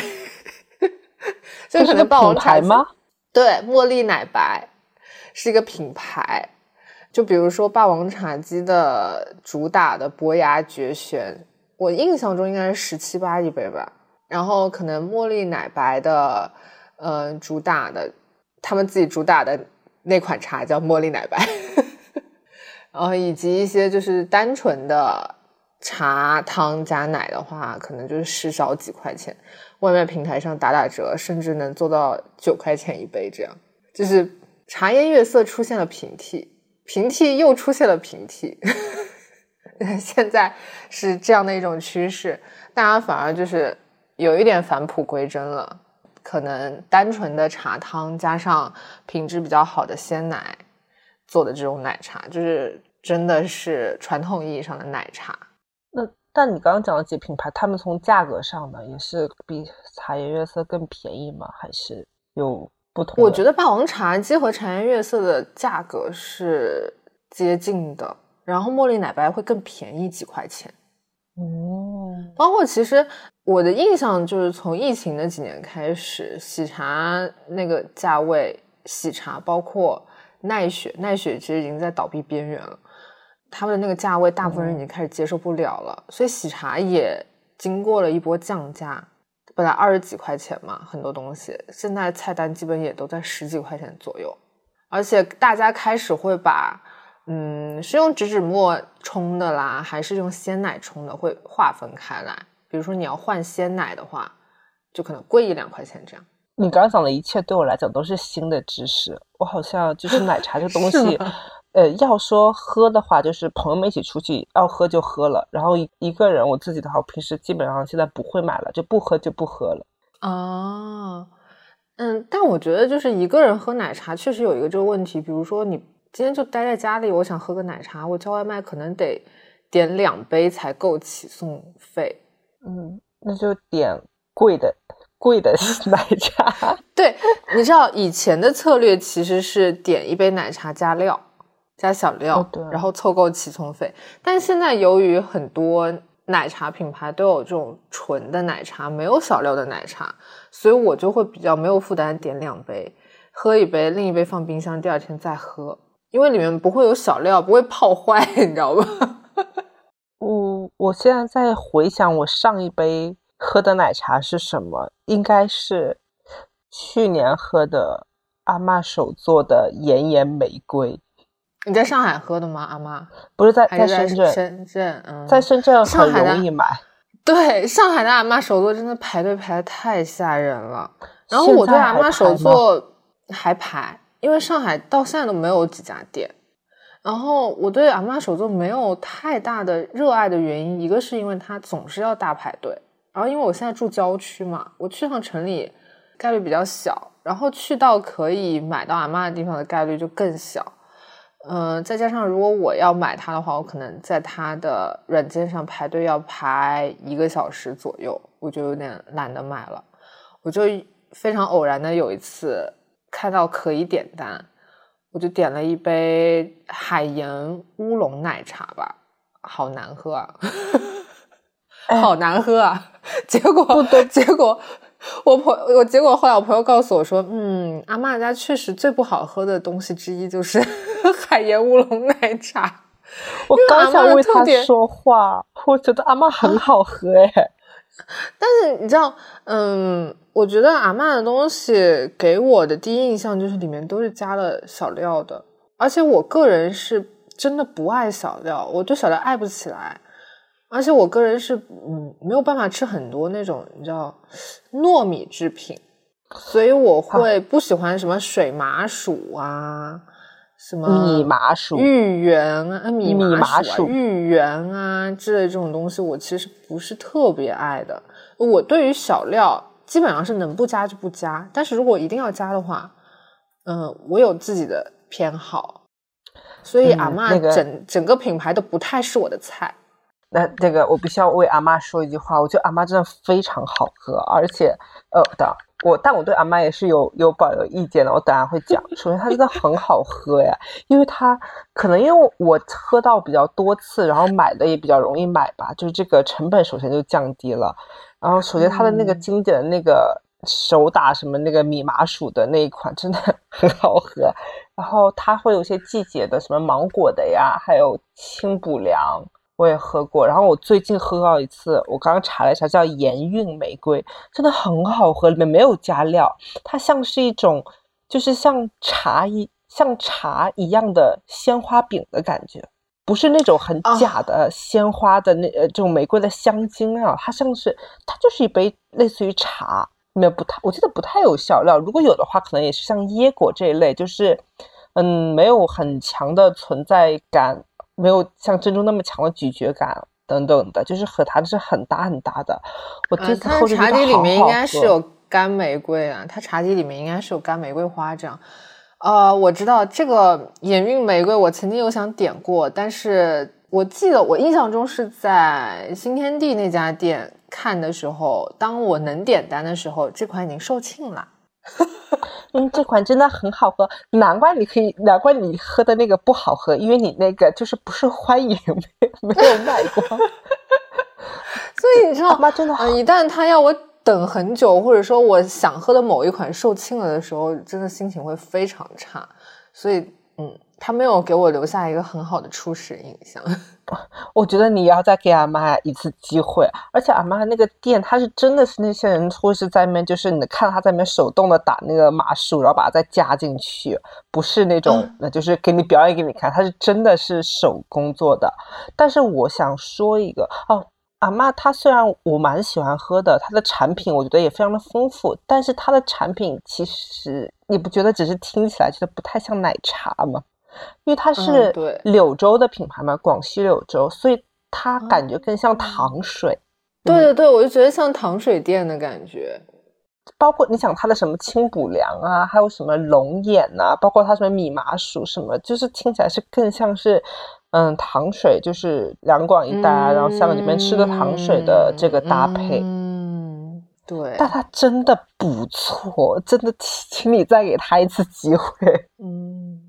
Speaker 2: (laughs)
Speaker 1: 这是个品牌吗？
Speaker 2: 对，茉莉奶白是一个品牌。就比如说霸王茶姬的主打的伯牙绝弦，我印象中应该是十七八一杯吧。然后可能茉莉奶白的，呃，主打的他们自己主打的那款茶叫茉莉奶白，(laughs) 然后以及一些就是单纯的。茶汤加奶的话，可能就是十少几块钱，外卖平台上打打折，甚至能做到九块钱一杯。这样就是茶颜悦色出现了平替，平替又出现了平替，(laughs) 现在是这样的一种趋势，大家反而就是有一点返璞归真了。可能单纯的茶汤加上品质比较好的鲜奶做的这种奶茶，就是真的是传统意义上的奶茶。
Speaker 1: 那但你刚刚讲的几个品牌，他们从价格上呢，也是比茶颜悦色更便宜吗？还是有不同？
Speaker 2: 我觉得霸王茶姬和茶颜悦色的价格是接近的，然后茉莉奶白会更便宜几块钱。
Speaker 1: 哦，
Speaker 2: 包括其实我的印象就是从疫情那几年开始，喜茶那个价位，喜茶包括奈雪，奈雪其实已经在倒闭边缘了。他们的那个价位，大部分人已经开始接受不了了，所以喜茶也经过了一波降价。本来二十几块钱嘛，很多东西，现在菜单基本也都在十几块钱左右，而且大家开始会把。嗯，是用植脂末冲的啦，还是用鲜奶冲的？会划分开来。比如说你要换鲜奶的话，就可能贵一两块钱这样。
Speaker 1: 你刚刚讲的一切对我来讲都是新的知识。我好像就是奶茶这东 (laughs) 西，呃，要说喝的话，就是朋友们一起出去要喝就喝了。然后一一个人我自己的话，我平时基本上现在不会买了，就不喝就不喝了。
Speaker 2: 哦，嗯，但我觉得就是一个人喝奶茶确实有一个这个问题，比如说你。今天就待在家里，我想喝个奶茶，我叫外卖可能得点两杯才够起送费。
Speaker 1: 嗯，那就点贵的贵的奶茶。
Speaker 2: 对，你知道以前的策略其实是点一杯奶茶加料加小料，然后凑够起送费。但现在由于很多奶茶品牌都有这种纯的奶茶，没有小料的奶茶，所以我就会比较没有负担，点两杯，喝一杯，另一杯放冰箱，第二天再喝。因为里面不会有小料，不会泡坏，(laughs) 你知道吧？
Speaker 1: 我我现在在回想我上一杯喝的奶茶是什么，应该是去年喝的阿妈手做的岩盐玫瑰。
Speaker 2: 你在上海喝的吗？阿妈
Speaker 1: 不是在
Speaker 2: 在
Speaker 1: 深圳，
Speaker 2: 深圳嗯，
Speaker 1: 在深圳很容易买。
Speaker 2: 对，上海的阿妈手作真的排队排的太吓人了。然后我对阿妈手作还排。因为上海到现在都没有几家店，然后我对阿妈手作没有太大的热爱的原因，一个是因为它总是要大排队，然后因为我现在住郊区嘛，我去趟城里概率比较小，然后去到可以买到阿妈的地方的概率就更小，嗯，再加上如果我要买它的话，我可能在它的软件上排队要排一个小时左右，我就有点懒得买了，我就非常偶然的有一次。看到可以点单，我就点了一杯海盐乌龙奶茶吧，好难喝啊，好难喝啊！结果，结果我朋我结果后来我朋友告诉我说，嗯，阿妈家确实最不好喝的东西之一就是 (laughs) 海盐乌龙奶茶。
Speaker 1: 我刚想为他说话，我觉得阿妈很好喝哎。(laughs)
Speaker 2: 但是你知道，嗯，我觉得阿曼的东西给我的第一印象就是里面都是加了小料的，而且我个人是真的不爱小料，我对小料爱不起来，而且我个人是嗯没有办法吃很多那种你知道糯米制品，所以我会不喜欢什么水麻薯啊。什么
Speaker 1: 米麻薯、
Speaker 2: 芋圆啊、米麻薯、芋圆啊之类这种东西，我其实不是特别爱的。我对于小料基本上是能不加就不加，但是如果一定要加的话，嗯，我有自己的偏好，所以阿妈整整个品牌都不太是我的菜。
Speaker 1: 那那个我必须要为阿妈说一句话，我觉得阿妈真的非常好喝，而且呃的。我但我对阿妈也是有有保留意见的，我等下会讲。首先，它真的很好喝呀，因为它可能因为我喝到比较多次，然后买的也比较容易买吧，就是这个成本首先就降低了。然后，首先它的那个经典的那个手打什么那个米麻薯的那一款真的很好喝。然后它会有些季节的什么芒果的呀，还有清补凉。我也喝过，然后我最近喝到一次，我刚刚查了一下，叫盐韵玫瑰，真的很好喝，里面没有加料，它像是一种，就是像茶一像茶一样的鲜花饼的感觉，不是那种很假的鲜花的那呃这种玫瑰的香精啊，它像是它就是一杯类似于茶，没有不太，我记得不太有小料，如果有的话，可能也是像椰果这一类，就是嗯没有很强的存在感。没有像珍珠那么强的咀嚼感等等的，就是和它是很搭很搭的。我这次喝
Speaker 2: 茶几里面应该是有干玫瑰啊，它茶几里面应该是有干玫瑰花这样。呃，我知道这个眼韵玫瑰，我曾经有想点过，但是我记得我印象中是在新天地那家店看的时候，当我能点单的时候，这款已经售罄了。(laughs)
Speaker 1: 嗯，这款真的很好喝，难怪你可以，难怪你喝的那个不好喝，因为你那个就是不受欢迎，没没有卖光。(laughs)
Speaker 2: 所以你知道
Speaker 1: 吗？真的，
Speaker 2: 一旦他要我等很久，或者说我想喝的某一款售罄了的时候，真的心情会非常差。所以，嗯。他没有给我留下一个很好的初始印象。(laughs)
Speaker 1: 我觉得你要再给阿妈一次机会，而且阿妈那个店，他是真的是那些人会是在面，就是你看他在面手动的打那个码数，然后把它再加进去，不是那种，那就是给你表演给你看，他是真的是手工做的。但是我想说一个哦，阿妈她虽然我蛮喜欢喝的，它的产品我觉得也非常的丰富，但是它的产品其实你不觉得只是听起来觉得不太像奶茶吗？因为它是柳州的品牌嘛，广西柳州，所以它感觉更像糖水。
Speaker 2: 对对对，我就觉得像糖水店的感觉。
Speaker 1: 包括你想它的什么清补凉啊，还有什么龙眼呐，包括它什么米麻薯什么，就是听起来是更像是嗯糖水，就是两广一带啊，然后香港这边吃的糖水的这个搭配。
Speaker 2: 嗯，对。
Speaker 1: 但他真的不错，真的，请你再给他一次机会。嗯。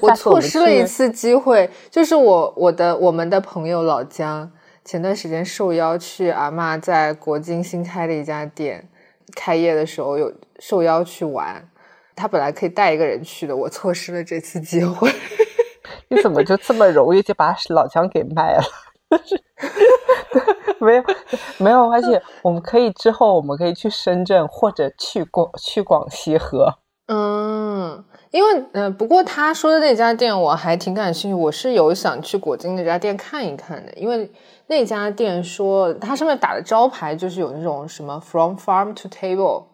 Speaker 2: 我错失了一次机会，就是我我的我们的朋友老姜前段时间受邀去阿妈在国金新开的一家店开业的时候有受邀去玩，他本来可以带一个人去的，我错失了这次机会。
Speaker 1: 你怎么就这么容易就把老姜给卖了？(laughs) 没有没有关系，我们可以之后我们可以去深圳或者去广去广西喝。
Speaker 2: 嗯。因为嗯，不过他说的那家店我还挺感兴趣，我是有想去果金那家店看一看的。因为那家店说它上面打的招牌就是有那种什么 from farm to table，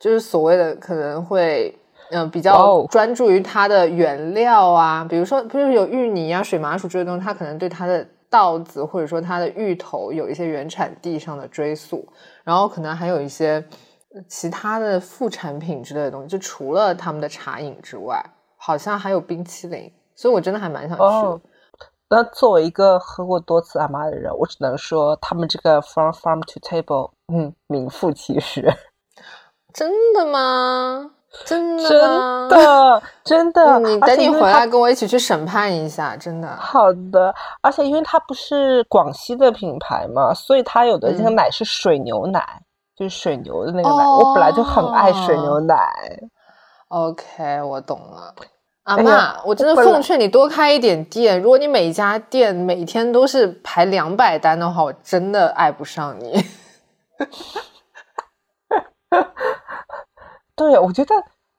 Speaker 2: 就是所谓的可能会嗯比较专注于它的原料啊，比如说不是有芋泥啊、水麻薯这些东西，它可能对它的稻子或者说它的芋头有一些原产地上的追溯，然后可能还有一些。其他的副产品之类的东西，就除了他们的茶饮之外，好像还有冰淇淋，所以我真的还蛮想去。
Speaker 1: 那作为一个喝过多次阿妈的人，我只能说他们这个 from farm to table，嗯，名副其实。
Speaker 2: 真的吗？(laughs) 真的？
Speaker 1: 真的？真的？
Speaker 2: 你等你回来跟我一起去审判一下，真的。
Speaker 1: 好的，而且因为它不是广西的品牌嘛，所以它有的这个奶是水牛奶。就是水牛的那个奶，我本来就很爱水牛奶。
Speaker 2: OK，我懂了。阿妈，我真的奉劝你多开一点店。如果你每家店每天都是排两百单的话，我真的爱不上你。(laughs)
Speaker 1: 对，我觉得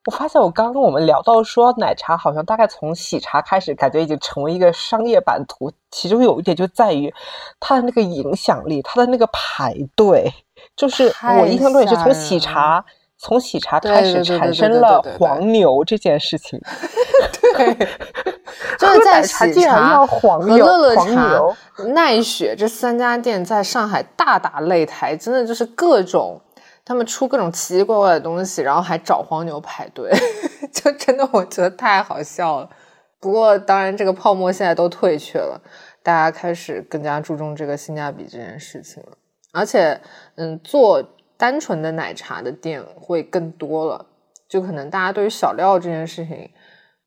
Speaker 1: 我发现我刚刚我们聊到说奶茶，好像大概从喜茶开始，感觉已经成为一个商业版图。其中有一点就在于它的那个影响力，它的那个排队。就是我印象中也是从喜茶，从喜茶开始产生了黄牛这件事情。(laughs)
Speaker 2: 对，(laughs) 就是在喜茶
Speaker 1: 和
Speaker 2: 乐乐茶、奈雪这三家店在上海大打擂台，真的就是各种他们出各种奇奇怪怪的东西，然后还找黄牛排队，(laughs) 就真的我觉得太好笑了。不过当然，这个泡沫现在都退去了，大家开始更加注重这个性价比这件事情了。而且，嗯，做单纯的奶茶的店会更多了。就可能大家对于小料这件事情，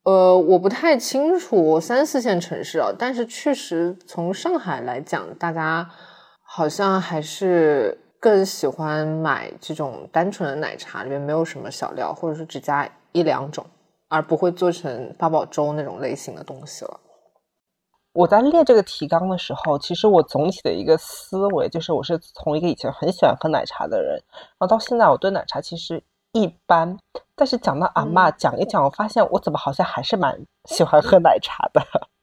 Speaker 2: 呃，我不太清楚三四线城市啊，但是确实从上海来讲，大家好像还是更喜欢买这种单纯的奶茶，里面没有什么小料，或者是只加一两种，而不会做成八宝粥那种类型的东西了。
Speaker 1: 我在列这个提纲的时候，其实我总体的一个思维就是，我是从一个以前很喜欢喝奶茶的人，然后到现在我对奶茶其实一般，但是讲到阿妈讲一讲，我发现我怎么好像还是蛮喜欢喝奶茶的。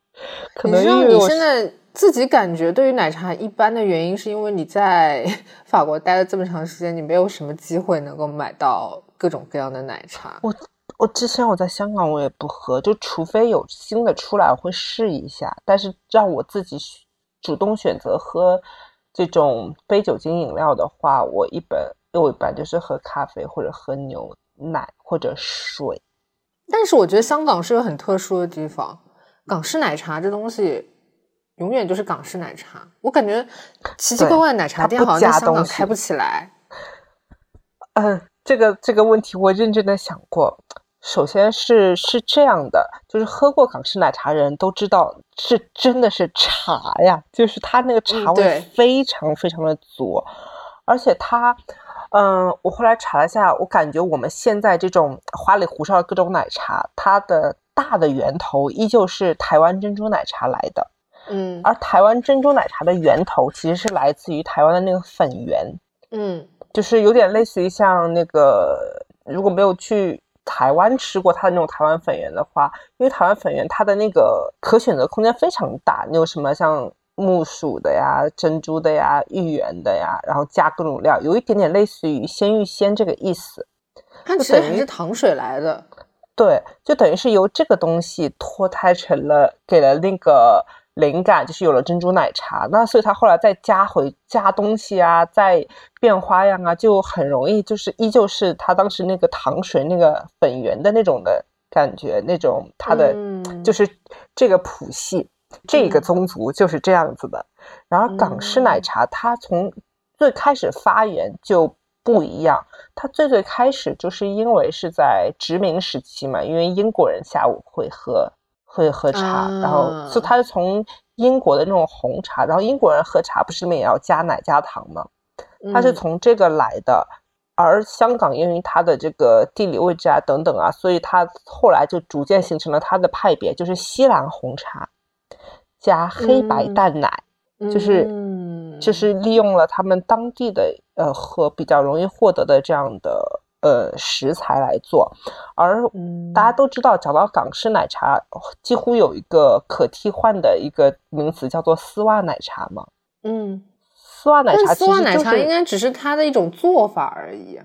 Speaker 1: (laughs) 可能因为
Speaker 2: 你现在自己感觉对于奶茶一般的原因，是因为你在 (laughs) 法国待了这么长时间，你没有什么机会能够买到各种各样的奶茶。
Speaker 1: 我我之前我在香港我也不喝，就除非有新的出来我会试一下，但是让我自己主动选择喝这种非酒精饮料的话，我一般我一般就是喝咖啡或者喝牛奶或者水。
Speaker 2: 但是我觉得香港是个很特殊的地方，港式奶茶这东西永远就是港式奶茶。我感觉奇奇怪怪的奶茶店好像在香港开不起来。
Speaker 1: 嗯，这个这个问题我认真的想过。首先是是这样的，就是喝过港式奶茶的人都知道，是真的是茶呀，就是它那个茶味非常非常的足，而且它，嗯，我后来查了一下，我感觉我们现在这种花里胡哨的各种奶茶，它的大的源头依旧是台湾珍珠奶茶来的，
Speaker 2: 嗯，
Speaker 1: 而台湾珍珠奶茶的源头其实是来自于台湾的那个粉圆，
Speaker 2: 嗯，
Speaker 1: 就是有点类似于像那个如果没有去。台湾吃过它的那种台湾粉圆的话，因为台湾粉圆它的那个可选择空间非常大，你有什么像木薯的呀、珍珠的呀、芋圆的呀，然后加各种料，有一点点类似于鲜芋仙这个意思。
Speaker 2: 它其实还是糖水来的，
Speaker 1: 对，就等于是由这个东西脱胎成了，给了那个。灵感就是有了珍珠奶茶，那所以他后来再加回加东西啊，再变花样啊，就很容易，就是依旧是他当时那个糖水那个粉圆的那种的感觉，那种他的就是这个谱系，这个宗族就是这样子的。然后港式奶茶，它从最开始发源就不一样，它最最开始就是因为是在殖民时期嘛，因为英国人下午会喝。会喝茶，然后就他是从英国的那种红茶，然后英国人喝茶不是里面也要加奶加糖吗？他是从这个来的，而香港因为它的这个地理位置啊等等啊，所以它后来就逐渐形成了它的派别，就是西兰红茶加黑白淡奶，就是就是利用了他们当地的呃和比较容易获得的这样的。呃，食材来做，而大家都知道，讲到港式奶茶，几乎有一个可替换的一个名词，叫做丝袜奶茶嘛。
Speaker 2: 嗯，
Speaker 1: 丝袜奶茶，
Speaker 2: 丝袜奶茶应该只是它的一种做法而已。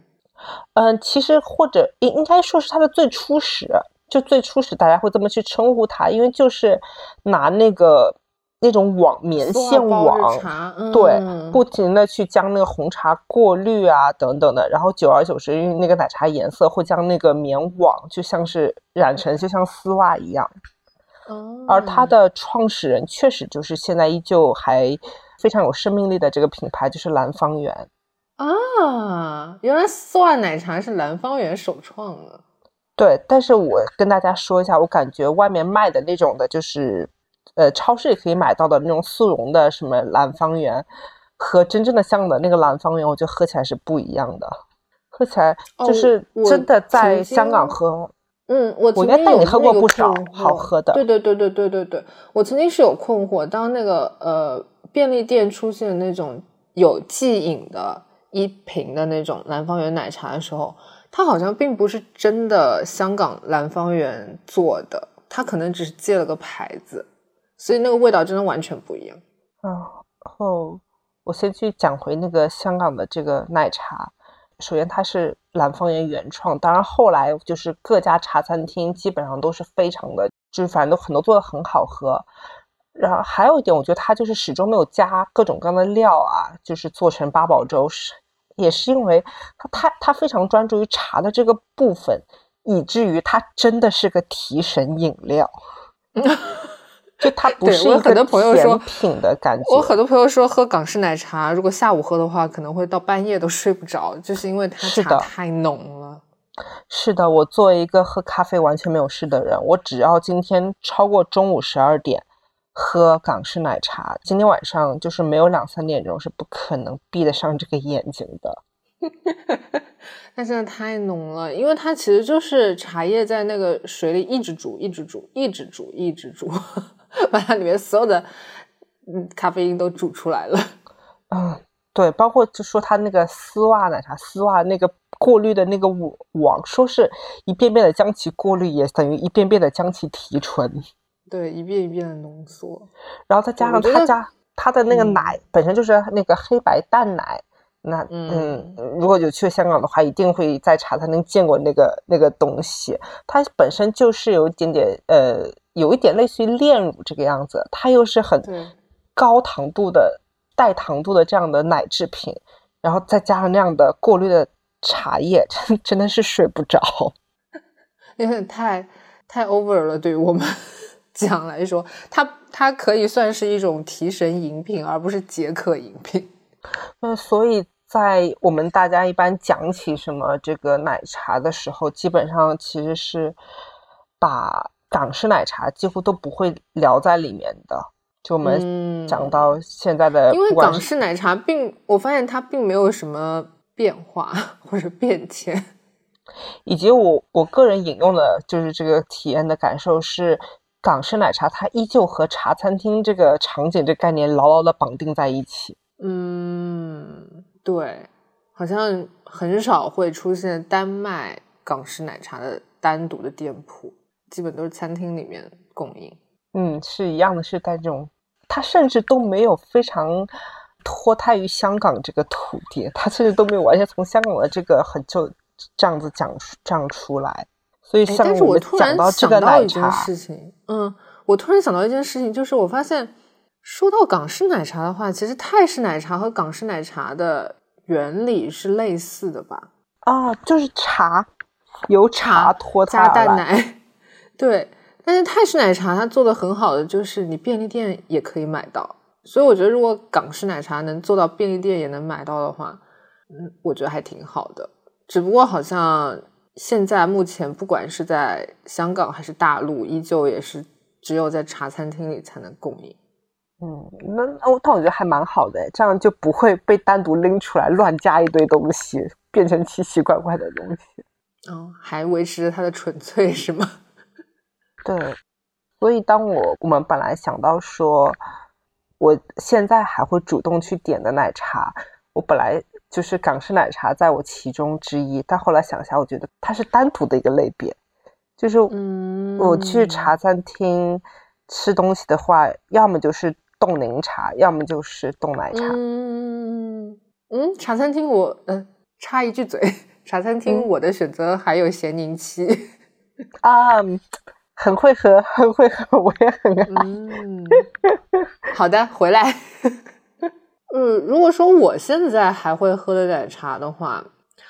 Speaker 1: 嗯，其实或者应应该说是它的最初始，就最初始大家会这么去称呼它，因为就是拿那个。那种网棉线网，对，不停的去将那个红茶过滤啊，等等的，然后久而久之，因为那个奶茶颜色会将那个棉网就像是染成，就像丝袜一样。
Speaker 2: 哦，
Speaker 1: 而它的创始人确实就是现在依旧还非常有生命力的这个品牌，就是蓝方圆。
Speaker 2: 啊，原来丝袜奶茶是蓝方圆首创的。
Speaker 1: 对，但是我跟大家说一下，我感觉外面卖的那种的，就是。呃，超市也可以买到的那种速溶的什么蓝方圆，和真正的香港的那个蓝方圆，我觉得喝起来是不一样的。喝起来就是真的在香港喝，
Speaker 2: 嗯，我
Speaker 1: 我应该带你喝过不少好喝的。
Speaker 2: 对对对对对对对，我曾经是有困惑，当那个呃便利店出现那种有即饮的一瓶的那种蓝方圆奶茶的时候，它好像并不是真的香港蓝方圆做的，它可能只是借了个牌子。所以那个味道真的完全不一样。
Speaker 1: 然后我先去讲回那个香港的这个奶茶。首先它是蓝方园原创，当然后来就是各家茶餐厅基本上都是非常的，就是反正都很多做的很好喝。然后还有一点，我觉得它就是始终没有加各种各样的料啊，就是做成八宝粥是，也是因为它它它非常专注于茶的这个部分，以至于它真的是个提神饮料。(laughs) 就它不是一个甜品的感觉。
Speaker 2: 我很多朋友说喝港式奶茶，如果下午喝的话，可能会到半夜都睡不着，就是因为它茶太浓了。
Speaker 1: 是的，我作为一个喝咖啡完全没有事的人，我只要今天超过中午十二点喝港式奶茶，今天晚上就是没有两三点钟是不可能闭得上这个眼睛的。(laughs)
Speaker 2: 它真的太浓了，因为它其实就是茶叶在那个水里一直煮，一直煮，一直煮，一直煮。把它里面所有的嗯咖啡因都煮出来了，
Speaker 1: 嗯，对，包括就说它那个丝袜奶茶，丝袜那个过滤的那个网，说是一遍遍的将其过滤，也等于一遍遍的将其提纯，
Speaker 2: 对，一遍一遍的浓缩，
Speaker 1: 然后再加上他家他的那个奶本身就是那个黑白淡奶，那嗯，如果有去香港的话，一定会在茶餐厅见过那个那个东西。它本身就是有一点点呃，有一点类似于炼乳这个样子，它又是很高糖度的带糖度的这样的奶制品，然后再加上那样的过滤的茶叶，真真的是睡不着，(laughs)
Speaker 2: 因为太太 over 了，对于我们 (laughs) 讲来说，它它可以算是一种提神饮品，而不是解渴饮品。
Speaker 1: 那所以。在我们大家一般讲起什么这个奶茶的时候，基本上其实是把港式奶茶几乎都不会聊在里面的。就我们讲到现在的，
Speaker 2: 因为港式奶茶并我发现它并没有什么变化或者变迁，(laughs)
Speaker 1: 以及我我个人引用的就是这个体验的感受是，港式奶茶它依旧和茶餐厅这个场景这概念牢牢的绑定在一起。
Speaker 2: 嗯。对，好像很少会出现单卖港式奶茶的单独的店铺，基本都是餐厅里面供应。
Speaker 1: 嗯，是一样的，是在这种，它甚至都没有非常脱胎于香港这个土地，它甚至都没有完全从香港的这个很就这样子讲这样出来。所以，
Speaker 2: 但是我突然
Speaker 1: 想到
Speaker 2: 一件事情，嗯，我突然想到一件事情，就是我发现。说到港式奶茶的话，其实泰式奶茶和港式奶茶的原理是类似的吧？
Speaker 1: 啊，就是茶由茶脱
Speaker 2: 加淡奶，(laughs) 对。但是泰式奶茶它做的很好的就是你便利店也可以买到，所以我觉得如果港式奶茶能做到便利店也能买到的话，嗯，我觉得还挺好的。只不过好像现在目前不管是在香港还是大陆，依旧也是只有在茶餐厅里才能供应。
Speaker 1: 嗯，那我但我觉得还蛮好的，这样就不会被单独拎出来乱加一堆东西，变成奇奇怪怪的东西。
Speaker 2: 哦，还维持着它的纯粹是吗？(laughs)
Speaker 1: 对，所以当我我们本来想到说，我现在还会主动去点的奶茶，我本来就是港式奶茶，在我其中之一，但后来想下，我觉得它是单独的一个类别，就是嗯我去茶餐厅吃东西的话，要么就是。冻柠茶，要么就是冻奶茶。
Speaker 2: 嗯嗯，茶餐厅我呃插一句嘴，茶餐厅我的选择还有咸柠七
Speaker 1: 啊，很会喝，很会喝，我也很爱。
Speaker 2: 嗯，好的，回来。嗯，(laughs) 如果说我现在还会喝的奶茶的话，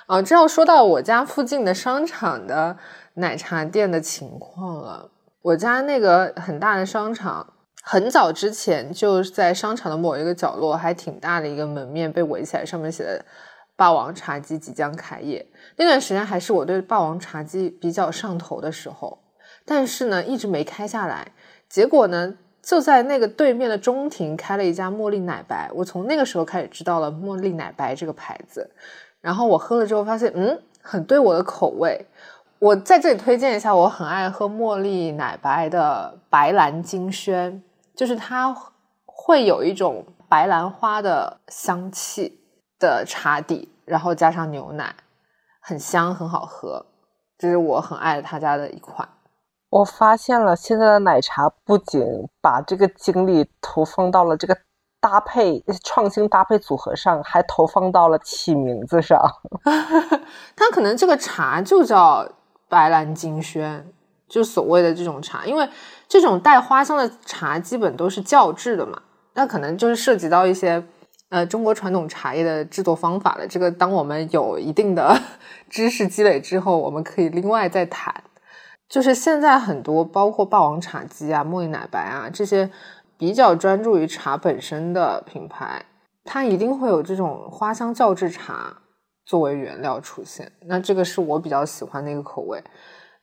Speaker 2: 啊，这要说到我家附近的商场的奶茶店的情况了。我家那个很大的商场。很早之前就在商场的某一个角落，还挺大的一个门面被围起来，上面写的“霸王茶姬即将开业”。那段时间还是我对霸王茶姬比较上头的时候，但是呢，一直没开下来。结果呢，就在那个对面的中庭开了一家茉莉奶白。我从那个时候开始知道了茉莉奶白这个牌子，然后我喝了之后发现，嗯，很对我的口味。我在这里推荐一下，我很爱喝茉莉奶白的白兰金萱。就是它会有一种白兰花的香气的茶底，然后加上牛奶，很香，很好喝。这是我很爱他家的一款。
Speaker 1: 我发现了，现在的奶茶不仅把这个精力投放到了这个搭配创新搭配组合上，还投放到了起名字上。(laughs)
Speaker 2: 它可能这个茶就叫白兰金萱。就所谓的这种茶，因为这种带花香的茶基本都是较制的嘛，那可能就是涉及到一些呃中国传统茶叶的制作方法了。这个当我们有一定的 (laughs) 知识积累之后，我们可以另外再谈。就是现在很多包括霸王茶姬啊、茉莉奶白啊这些比较专注于茶本身的品牌，它一定会有这种花香较制茶作为原料出现。那这个是我比较喜欢的一个口味。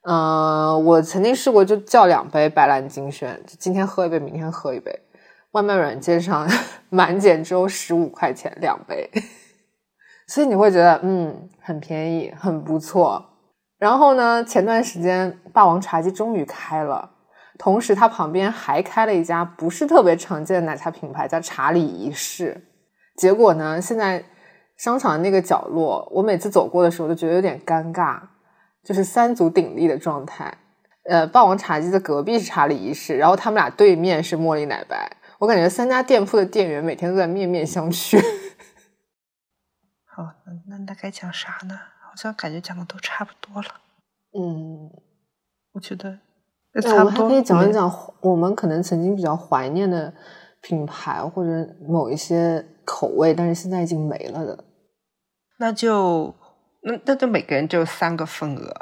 Speaker 2: 嗯，我曾经试过，就叫两杯白兰金萱，就今天喝一杯，明天喝一杯。外卖软件上 (laughs) 满减只有十五块钱两杯，所以你会觉得嗯很便宜，很不错。然后呢，前段时间霸王茶姬终于开了，同时它旁边还开了一家不是特别常见的奶茶品牌，叫茶里一世。结果呢，现在商场的那个角落，我每次走过的时候都觉得有点尴尬。就是三足鼎立的状态，呃，霸王茶姬的隔壁是查理一世，然后他们俩对面是茉莉奶白，我感觉三家店铺的店员每天都在面面相觑。(laughs)
Speaker 1: 好，那那那该讲啥呢？好像感觉讲的都差不多了。
Speaker 2: 嗯，
Speaker 1: 我觉得
Speaker 2: 那我们还可以讲一讲我们可能曾经比较怀念的品牌或者某一些口味，但是现在已经没了的。
Speaker 1: 那就那那就每个人只有三个份额，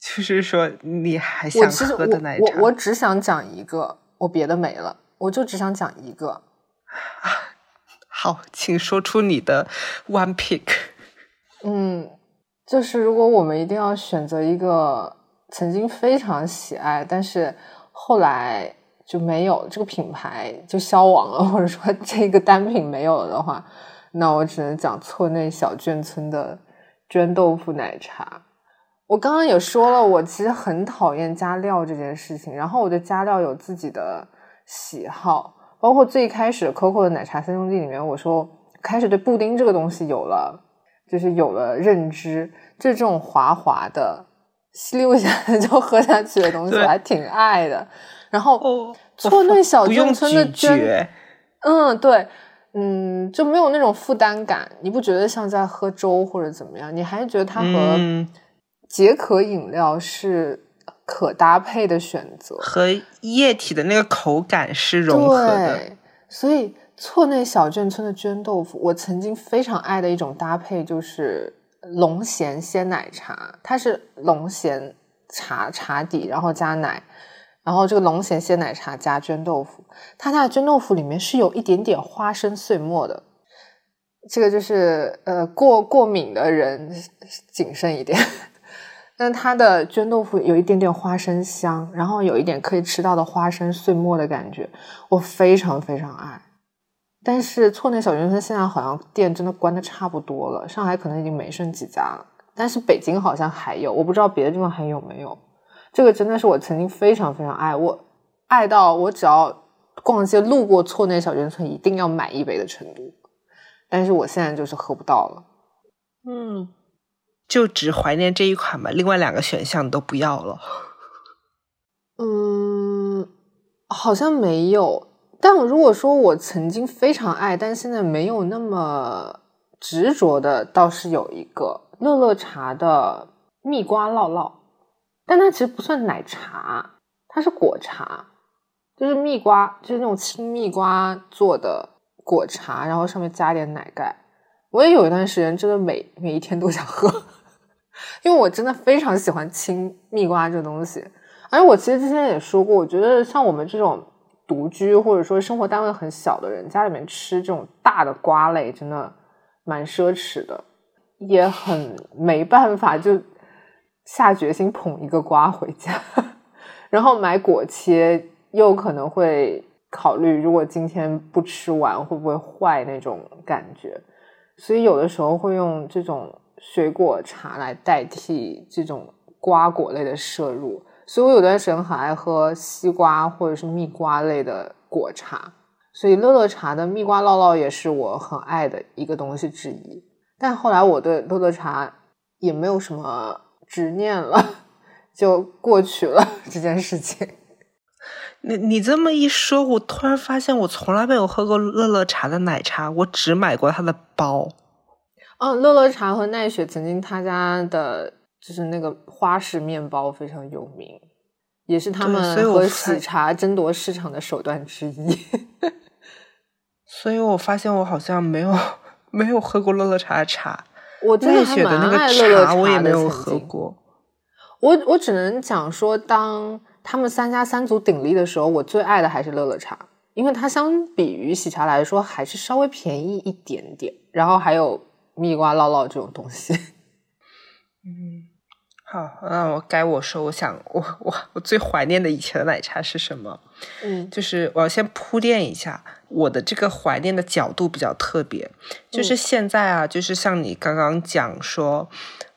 Speaker 1: 就是说你还想喝的奶
Speaker 2: 茶，我我只想讲一个，我别的没了，我就只想讲一个。
Speaker 1: 啊，(laughs) 好，请说出你的 one pick。
Speaker 2: 嗯，就是如果我们一定要选择一个曾经非常喜爱，但是后来就没有这个品牌就消亡了，(laughs) 或者说这个单品没有了的话，那我只能讲错内小卷村的绢豆腐奶茶。我刚刚也说了，我其实很讨厌加料这件事情，然后我对加料有自己的喜好。包括最开始 COCO 的奶茶三兄弟里面，我说开始对布丁这个东西有了，就是有了认知，就这种滑滑的、吸溜一下 (laughs) 就喝下去的东西，我还挺爱的。然后错内小卷村的
Speaker 1: 卷，
Speaker 2: 嗯，对，嗯，就没有那种负担感，你不觉得像在喝粥或者怎么样？你还是觉得它和解渴饮料是。可搭配的选择
Speaker 1: 和液体的那个口感是融合的，
Speaker 2: 所以错内小镇村的绢豆腐，我曾经非常爱的一种搭配就是龙涎鲜奶茶，它是龙涎茶茶底，然后加奶，然后这个龙涎鲜奶茶加绢豆腐，它家的绢豆腐里面是有一点点花生碎末的，这个就是呃过过敏的人谨慎一点。(laughs) 但它的绢豆腐有一点点花生香，然后有一点可以吃到的花生碎末的感觉，我非常非常爱。但是错内小卷村现在好像店真的关的差不多了，上海可能已经没剩几家了，但是北京好像还有，我不知道别的地方还有没有。这个真的是我曾经非常非常爱，我爱到我只要逛街路过错内小卷村一定要买一杯的程度。但是我现在就是喝不到了，
Speaker 1: 嗯。就只怀念这一款吧，另外两个选项都不要了。
Speaker 2: 嗯，好像没有。但我如果说我曾经非常爱，但现在没有那么执着的，倒是有一个乐乐茶的蜜瓜酪酪，但它其实不算奶茶，它是果茶，就是蜜瓜，就是那种青蜜瓜做的果茶，然后上面加点奶盖。我也有一段时间，真的每每一天都想喝。(laughs) 因为我真的非常喜欢青蜜瓜这东西，而且我其实之前也说过，我觉得像我们这种独居或者说生活单位很小的人，家里面吃这种大的瓜类真的蛮奢侈的，也很没办法就下决心捧一个瓜回家，(laughs) 然后买果切又可能会考虑，如果今天不吃完会不会坏那种感觉，所以有的时候会用这种。水果茶来代替这种瓜果类的摄入，所以我有段时间很爱喝西瓜或者是蜜瓜类的果茶，所以乐乐茶的蜜瓜酪酪也是我很爱的一个东西之一。但后来我对乐乐茶也没有什么执念了，就过去了这件事情。
Speaker 1: 你你这么一说，我突然发现我从来没有喝过乐乐茶的奶茶，我只买过它的包。
Speaker 2: 嗯，乐乐茶和奈雪曾经他家的就是那个花式面包非常有名，也是他们和喜茶争夺市场的手段之一。(laughs)
Speaker 1: 所以我发现我好像没有 (laughs) 没有喝过乐乐茶的茶，
Speaker 2: 我
Speaker 1: 真的那个茶我也没有喝过。
Speaker 2: 我我只能讲说，当他们三家三足鼎立的时候，我最爱的还是乐乐茶，因为它相比于喜茶来说还是稍微便宜一点点，然后还有。蜜瓜酪酪这种东西，(laughs)
Speaker 1: 嗯，好，那我该我说，我想我我我最怀念的以前的奶茶是什么？
Speaker 2: 嗯，
Speaker 1: 就是我要先铺垫一下，我的这个怀念的角度比较特别，就是现在啊，就是像你刚刚讲说，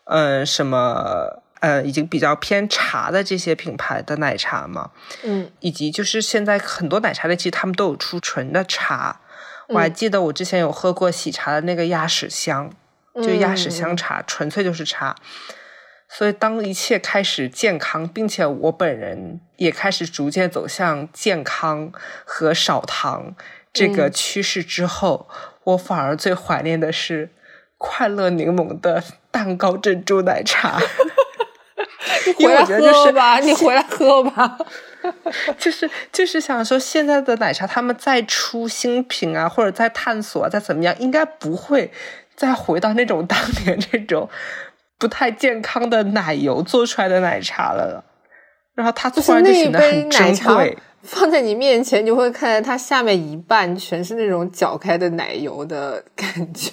Speaker 1: 嗯，什么呃，已经比较偏茶的这些品牌的奶茶嘛，
Speaker 2: 嗯，
Speaker 1: 以及就是现在很多奶茶店其实他们都有出纯的茶。我还记得我之前有喝过喜茶的那个鸭屎香，就鸭屎香茶，纯粹就是茶。所以当一切开始健康，并且我本人也开始逐渐走向健康和少糖这个趋势之后，我反而最怀念的是快乐柠檬的蛋糕珍珠奶茶。(laughs)
Speaker 2: 你回来喝吧，你回来喝吧。(laughs)
Speaker 1: 就是就是想说，现在的奶茶他们再出新品啊，或者再探索啊，再怎么样，应该不会再回到那种当年这种不太健康的奶油做出来的奶茶了。然后它突然就显得很珍贵。
Speaker 2: 放在你面前，你会看见它下面一半全是那种搅开的奶油的感觉。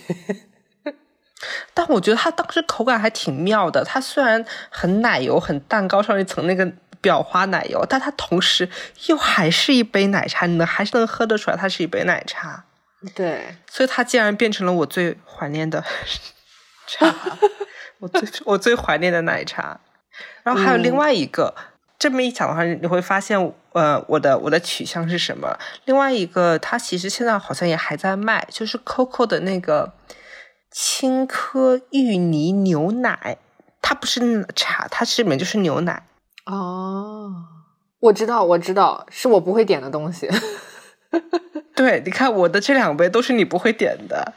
Speaker 2: (laughs)
Speaker 1: 但我觉得它当时口感还挺妙的。它虽然很奶油、很蛋糕上一层那个裱花奶油，但它同时又还是一杯奶茶，你能还是能喝得出来它是一杯奶茶。
Speaker 2: 对，
Speaker 1: 所以它竟然变成了我最怀念的 (laughs) 茶，我最 (laughs) 我最怀念的奶茶。然后还有另外一个。这么一讲的话，你会发现，呃，我的我的取向是什么？另外一个，它其实现在好像也还在卖，就是 COCO 的那个青稞芋泥牛奶，它不是茶，它里面就是牛奶。
Speaker 2: 哦，我知道，我知道，是我不会点的东西。(laughs)
Speaker 1: 对，你看我的这两杯都是你不会点的，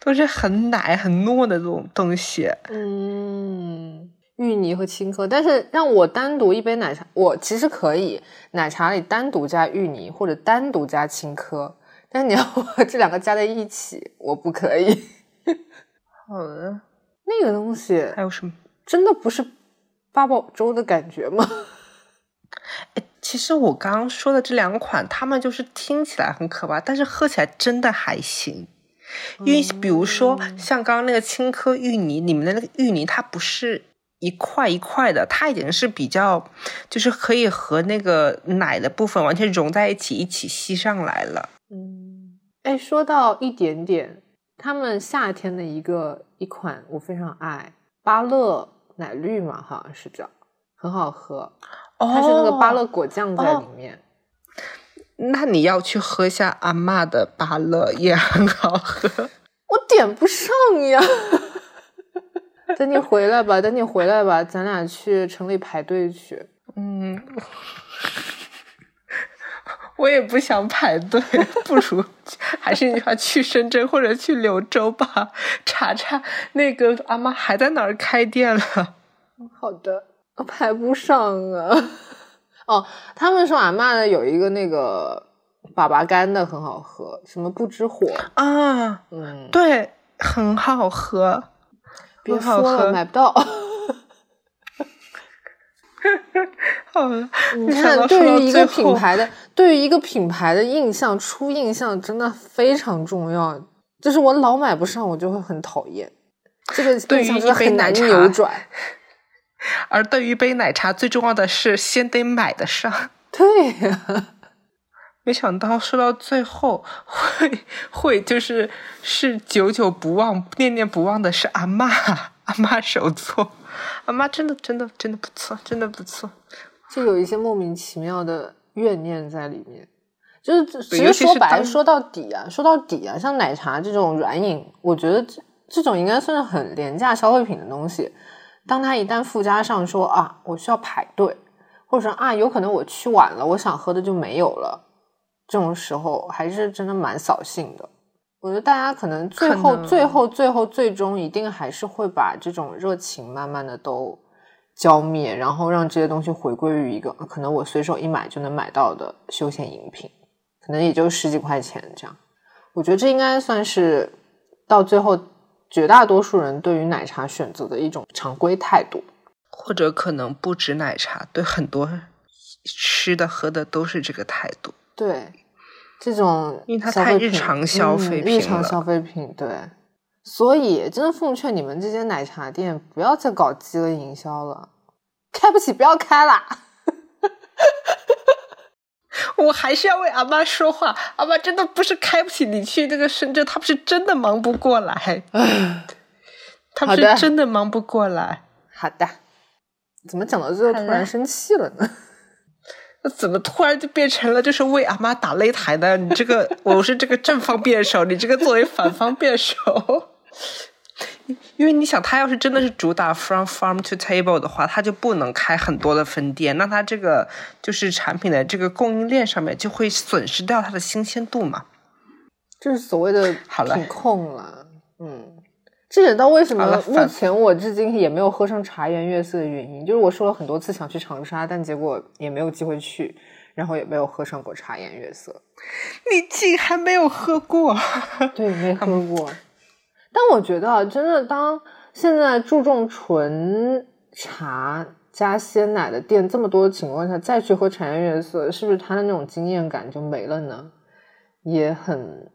Speaker 1: 都是很奶很糯的这种东西。
Speaker 2: 嗯。芋泥和青稞，但是让我单独一杯奶茶，我其实可以奶茶里单独加芋泥或者单独加青稞，但是你要我这两个加在一起，我不可以。(laughs)
Speaker 1: 好的，
Speaker 2: 那个东西
Speaker 1: 还有什么？
Speaker 2: 真的不是八宝粥的感觉吗？(laughs)
Speaker 1: 哎，其实我刚刚说的这两款，它们就是听起来很可怕，但是喝起来真的还行。因为比如说像刚刚那个青稞芋泥里面的那个芋泥，它不是。一块一块的，它已经是比较，就是可以和那个奶的部分完全融在一起，一起吸上来了。
Speaker 2: 嗯，哎，说到一点点，他们夏天的一个一款我非常爱，芭乐奶绿嘛，好像是叫，很好喝。它是那个芭乐果酱在里面。
Speaker 1: 那你要去喝一下阿妈的芭乐，也很好喝。
Speaker 2: 我点不上呀。(laughs) 等你回来吧，等你回来吧，咱俩去城里排队去。
Speaker 1: 嗯，我也不想排队，不如还是你要去深圳或者去柳州吧，查查那个阿妈还在哪儿开店了。
Speaker 2: 好的，我排不上啊。(laughs) 哦，他们说俺妈的有一个那个粑粑干的很好喝，什么不知火
Speaker 1: 啊？嗯，对，很好喝。
Speaker 2: 别说了，买不到。(laughs)
Speaker 1: 好了，
Speaker 2: 你看，对于一个品牌的，对于一个品牌的印象，初印象真的非常重要。就是我老买不上，我就会很讨厌。这个印象真的很难扭转。(laughs)
Speaker 1: 而对于一杯奶茶，最重要的是先得买得上。(laughs)
Speaker 2: 对呀。
Speaker 1: 没想到说到最后会会就是是久久不忘念念不忘的是阿妈阿妈手作阿妈真的真的真的不错真的不错，
Speaker 2: 就有一些莫名其妙的怨念在里面，就是其实说白说到底啊说到底啊，像奶茶这种软饮，我觉得这这种应该算是很廉价消费品的东西，当它一旦附加上说啊我需要排队，或者说啊有可能我去晚了，我想喝的就没有了。这种时候还是真的蛮扫兴的。我觉得大家可能最后、最后、最后、最终一定还是会把这种热情慢慢的都浇灭，然后让这些东西回归于一个可能我随手一买就能买到的休闲饮品，可能也就十几块钱这样。我觉得这应该算是到最后绝大多数人对于奶茶选择的一种常规态度，
Speaker 1: 或者可能不止奶茶，对很多吃的喝的都是这个态度。
Speaker 2: 对，这种
Speaker 1: 因为它太日常消费品
Speaker 2: 日常消费品对，所以真的奉劝你们这些奶茶店不要再搞饥饿营销了，开不起不要开啦。(laughs) (laughs)
Speaker 1: 我还是要为阿妈说话，阿妈真的不是开不起，你去那个深圳，他不是真的忙不过来，他不是真的忙不过来。
Speaker 2: 好的，怎么讲到最后突然生气了呢？(laughs)
Speaker 1: 那怎么突然就变成了就是为阿妈打擂台呢？你这个我是这个正方辩手，你这个作为反方辩手，因为你想，他要是真的是主打 from farm to table 的话，他就不能开很多的分店，那他这个就是产品的这个供应链上面就会损失掉它的新鲜度嘛。
Speaker 2: 就是所谓的品控了，嗯，这也到为什么目前我至今也没有喝上茶颜悦色的原因，就是我说了很多次想去长沙，但结果也没有机会去，然后也没有喝上过茶颜悦色。
Speaker 1: 你竟还没有喝过？
Speaker 2: 对，没喝过。但我觉得啊，真的，当现在注重纯茶加鲜奶的店这么多的情况下，再去喝茶颜悦色，是不是它的那种惊艳感就没了呢？也很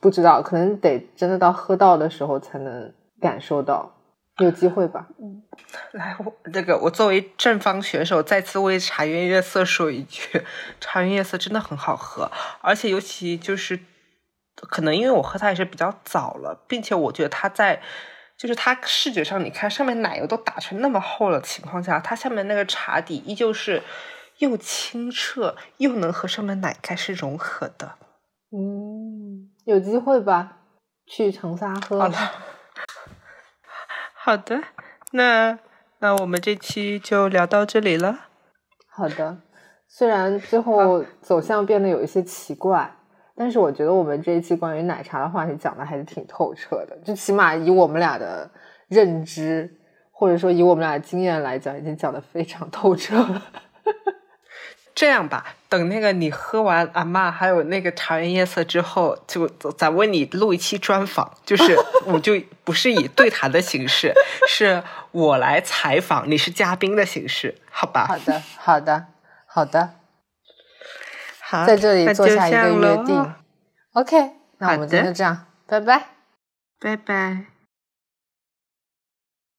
Speaker 2: 不知道，可能得真的到喝到的时候才能感受到。有机会吧？
Speaker 1: 嗯 (laughs) 来，我这个我作为正方选手，再次为茶颜悦色说一句，茶颜悦色真的很好喝，而且尤其就是可能因为我喝它也是比较早了，并且我觉得它在就是它视觉上，你看上面奶油都打成那么厚了情况下，它下面那个茶底依旧是又清澈又能和上面奶盖是融合的。
Speaker 2: 嗯，有机会吧？去长沙喝。
Speaker 1: 好了，好的，那那我们这期就聊到这里了。
Speaker 2: 好的，虽然最后走向变得有一些奇怪，但是我觉得我们这一期关于奶茶的话题讲的还是挺透彻的，就起码以我们俩的认知，或者说以我们俩的经验来讲，已经讲的非常透彻了。(laughs)
Speaker 1: 这样吧，等那个你喝完阿嬷还有那个茶颜悦色之后，就咱为你录一期专访，就是 (laughs) 我就不是以对谈的形式，是我来采访，你是嘉宾的形式，好吧？
Speaker 2: 好的，好的，好的，
Speaker 1: 好，
Speaker 2: 在这里做下一个约定。OK，那我们今天就这样，拜拜。
Speaker 1: 拜拜。